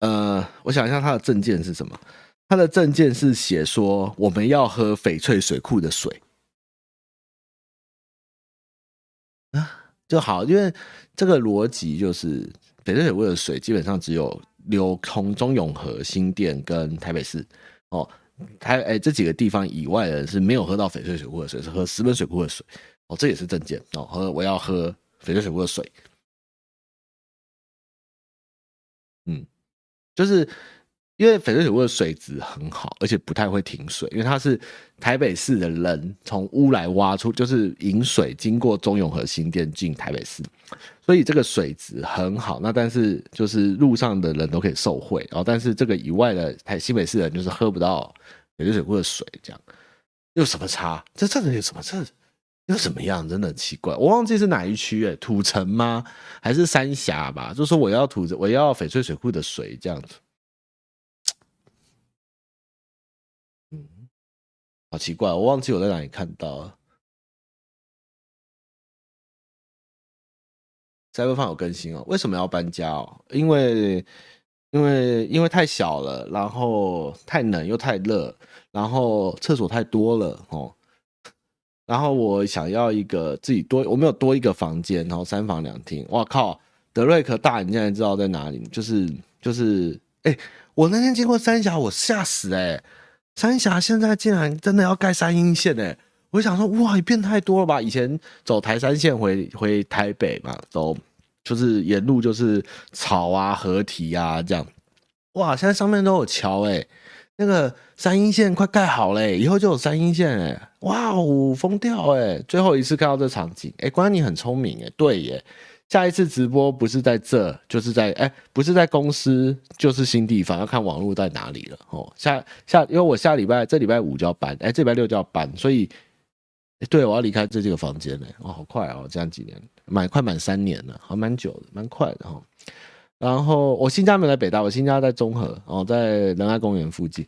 呃，我想一下他的证件是什么？他的证件是写说我们要喝翡翠水库的水啊，就好，因为这个逻辑就是翡翠水库的水基本上只有流通中永和、新店跟台北市。哦，台哎这几个地方以外的人是没有喝到翡翠水库的水，是喝石门水库的水。哦，这也是证件哦，喝我要喝翡翠水库的水，嗯。就是因为翡翠水库的水质很好，而且不太会停水，因为它是台北市的人从乌来挖出，就是引水经过中永和新店进台北市，所以这个水质很好。那但是就是路上的人都可以受惠，然后但是这个以外的台西北市人就是喝不到翡翠水库的水，这样有什么差？这这有什么这有什么样？真的很奇怪，我忘记是哪一区诶，土城吗？还是三峡吧？就说我要土，我要翡翠水库的水这样子。嗯，好奇怪，我忘记我在哪里看到了。Cyberpunk 有更新哦？为什么要搬家哦？因为因为因为太小了，然后太冷又太热，然后厕所太多了哦。然后我想要一个自己多，我没有多一个房间，然后三房两厅。哇靠，德瑞克大，你现在知道在哪里？就是就是，哎，我那天经过三峡，我吓死哎、三峡现在竟然真的要盖三阴线哎、我想说，哇，也变太多了吧？以前走台三线回回台北嘛，走就是沿路就是草啊、河堤啊这样。哇，现在上面都有桥哎、那个三阴线快盖好嘞，以后就有三阴线哎！哇哦，疯掉哎！最后一次看到这场景，哎，关你很聪明哎，对耶！下一次直播不是在这，就是在哎，不是在公司，就是新地方，要看网络在哪里了哦。下下，因为我下礼拜这礼拜五就要搬，哎，这礼拜六就要搬，所以，对，我要离开这这个房间嘞，哦，好快哦，这样几年，满快满三年了，还蛮久的，蛮快的哈。然后我新家没在北大，我新家在中和，哦，在仁爱公园附近。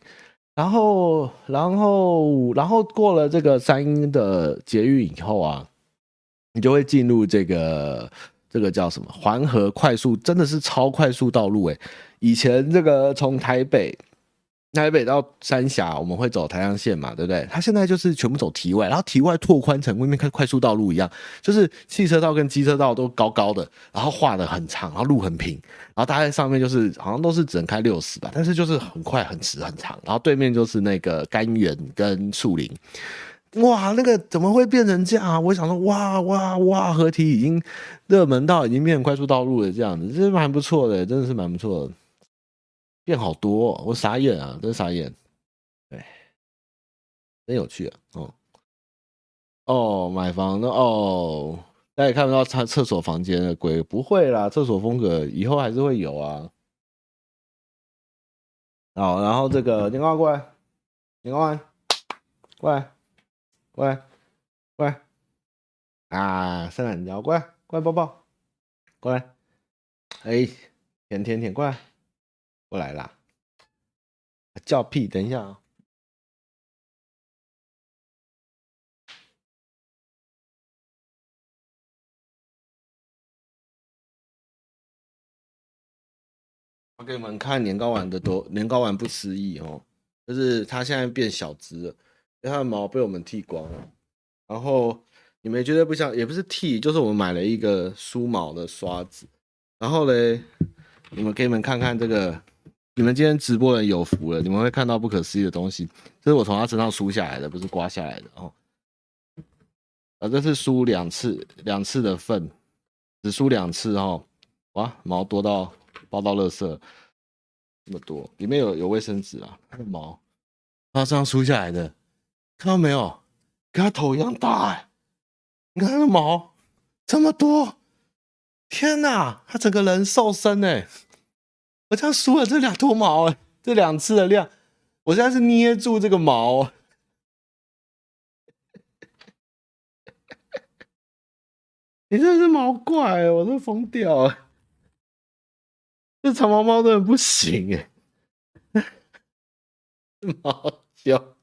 然后，然后，然后过了这个三莺的捷运以后啊，你就会进入这个这个叫什么环河快速，真的是超快速道路诶。以前这个从台北。台北到三峡，我们会走台江线嘛，对不对？它现在就是全部走堤外，然后堤外拓宽成外面开快速道路一样，就是汽车道跟机车道都高高的，然后画的很长，然后路很平，然后大概上面就是好像都是只能开六十吧，但是就是很快很直很长，然后对面就是那个甘源跟树林，哇，那个怎么会变成这样啊？我想说，哇哇哇，合体已经热门到已经变成快速道路了，这样子，这蛮不错的，真的是蛮不错的。变好多，我傻眼啊！真傻眼，对，真有趣啊！哦哦，买房的哦，大家也看不到厕厕所房间的鬼，不会啦，厕所风格以后还是会有啊。好，然后这个年糕过来，年糕过来，过来，过来，过来啊！伸懒腰，过来，过来抱抱，过来，哎，舔舔舔，过来。过来啦！叫屁！等一下啊！我给你们看年糕丸的多，年糕丸不思议哦，就是它现在变小只了，因为它的毛被我们剃光了。然后你们觉得不像，也不是剃，就是我们买了一个梳毛的刷子。然后嘞，你们给你们看看这个。你们今天直播人有福了，你们会看到不可思议的东西。这是我从他身上梳下来的，不是刮下来的哦。啊，这是梳两次，两次的粪，只梳两次哦。哇，毛多到包到垃圾，这么多，里面有有卫生纸啊。它的毛，他身上梳下来的，看到没有？跟他头一样大哎！你看他的毛这么多，天哪，他整个人瘦身哎！我这样梳了这两坨毛，这两次的量，我现在是捏住这个毛，你真的是毛怪，我都疯掉。了，这长毛猫真的不行。哎，毛笑，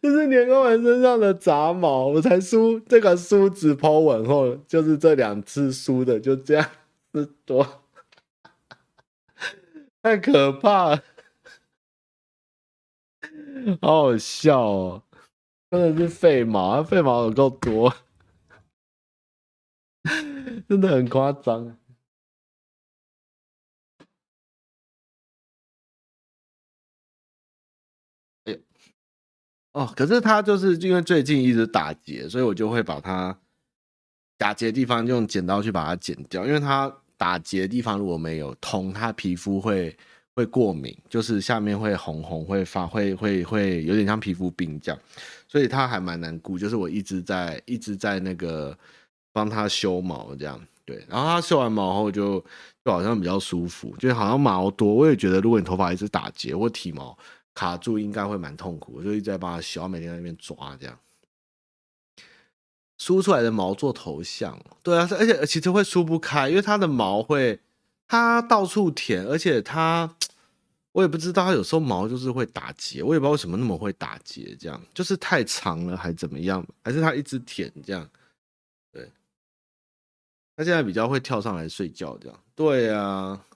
这是年糕丸身上的杂毛，我才梳这个梳子抛完后，就是这两次梳的，就这样是多。太可怕了，好好笑哦！真的是废毛，废毛有够多，真的很夸张。哎呦，哦，可是它就是因为最近一直打结，所以我就会把它打结的地方用剪刀去把它剪掉，因为它。打结的地方如果没有通，他皮肤会会过敏，就是下面会红红，会发会会会有点像皮肤病这样，所以他还蛮难顾。就是我一直在一直在那个帮他修毛这样，对，然后他修完毛后就就好像比较舒服，就好像毛多。我也觉得如果你头发一直打结或体毛卡住，应该会蛮痛苦。我就一直在帮他修，每天在那边抓这样。梳出来的毛做头像，对啊，而且其实会梳不开，因为它的毛会，它到处舔，而且它，我也不知道它有时候毛就是会打结，我也不知道为什么那么会打结，这样就是太长了还怎么样，还是它一直舔这样，对，它现在比较会跳上来睡觉这样，对啊，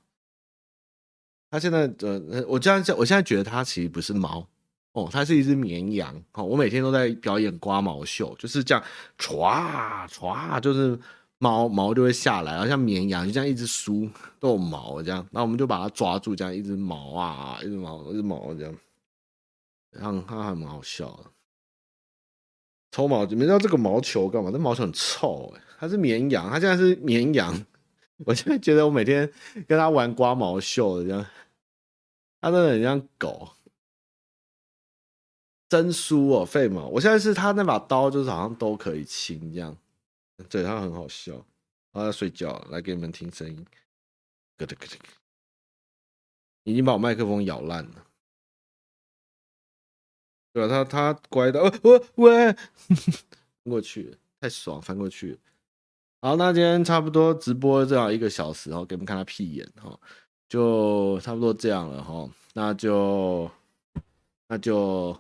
它现在呃，我这样我现在觉得它其实不是猫。哦，它是一只绵羊。哦，我每天都在表演刮毛秀，就是这样，唰唰，就是毛毛就会下来，然后像绵羊就这样一直梳，都有毛这样，然后我们就把它抓住，这样一只毛啊，一只毛，一只毛这样，然后它还蛮好笑的。抽毛，你们知道这个毛球干嘛？这毛球很臭哎，它是绵羊，它现在是绵羊。我现在觉得我每天跟它玩刮毛秀的这样，它真的很像狗。真输哦，废毛！我现在是他那把刀，就是好像都可以清这样，对，他很好笑。他在睡觉，来给你们听声音，咯噔咯噔，已经把我麦克风咬烂了。对啊，他他乖的，呃，喂喂，翻过去，太爽，翻过去。好，那今天差不多直播这样一个小时，然后给你们看他屁眼哈。就差不多这样了哈，那就那就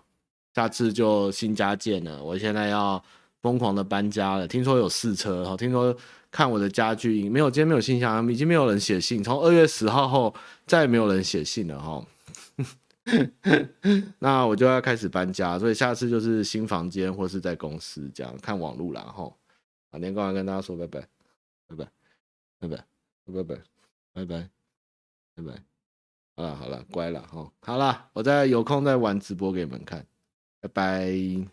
下次就新家见了。我现在要疯狂的搬家了，听说有试车哈，听说看我的家具没有，今天没有信箱，已经没有人写信，从二月十号后再也没有人写信了哈。那我就要开始搬家，所以下次就是新房间或是在公司这样看网路啦哈。好，连贯跟大家说拜拜，拜拜，拜拜，拜拜，拜拜，拜拜。好了好了，乖了哈，好了，我再有空再玩直播给你们看，拜拜。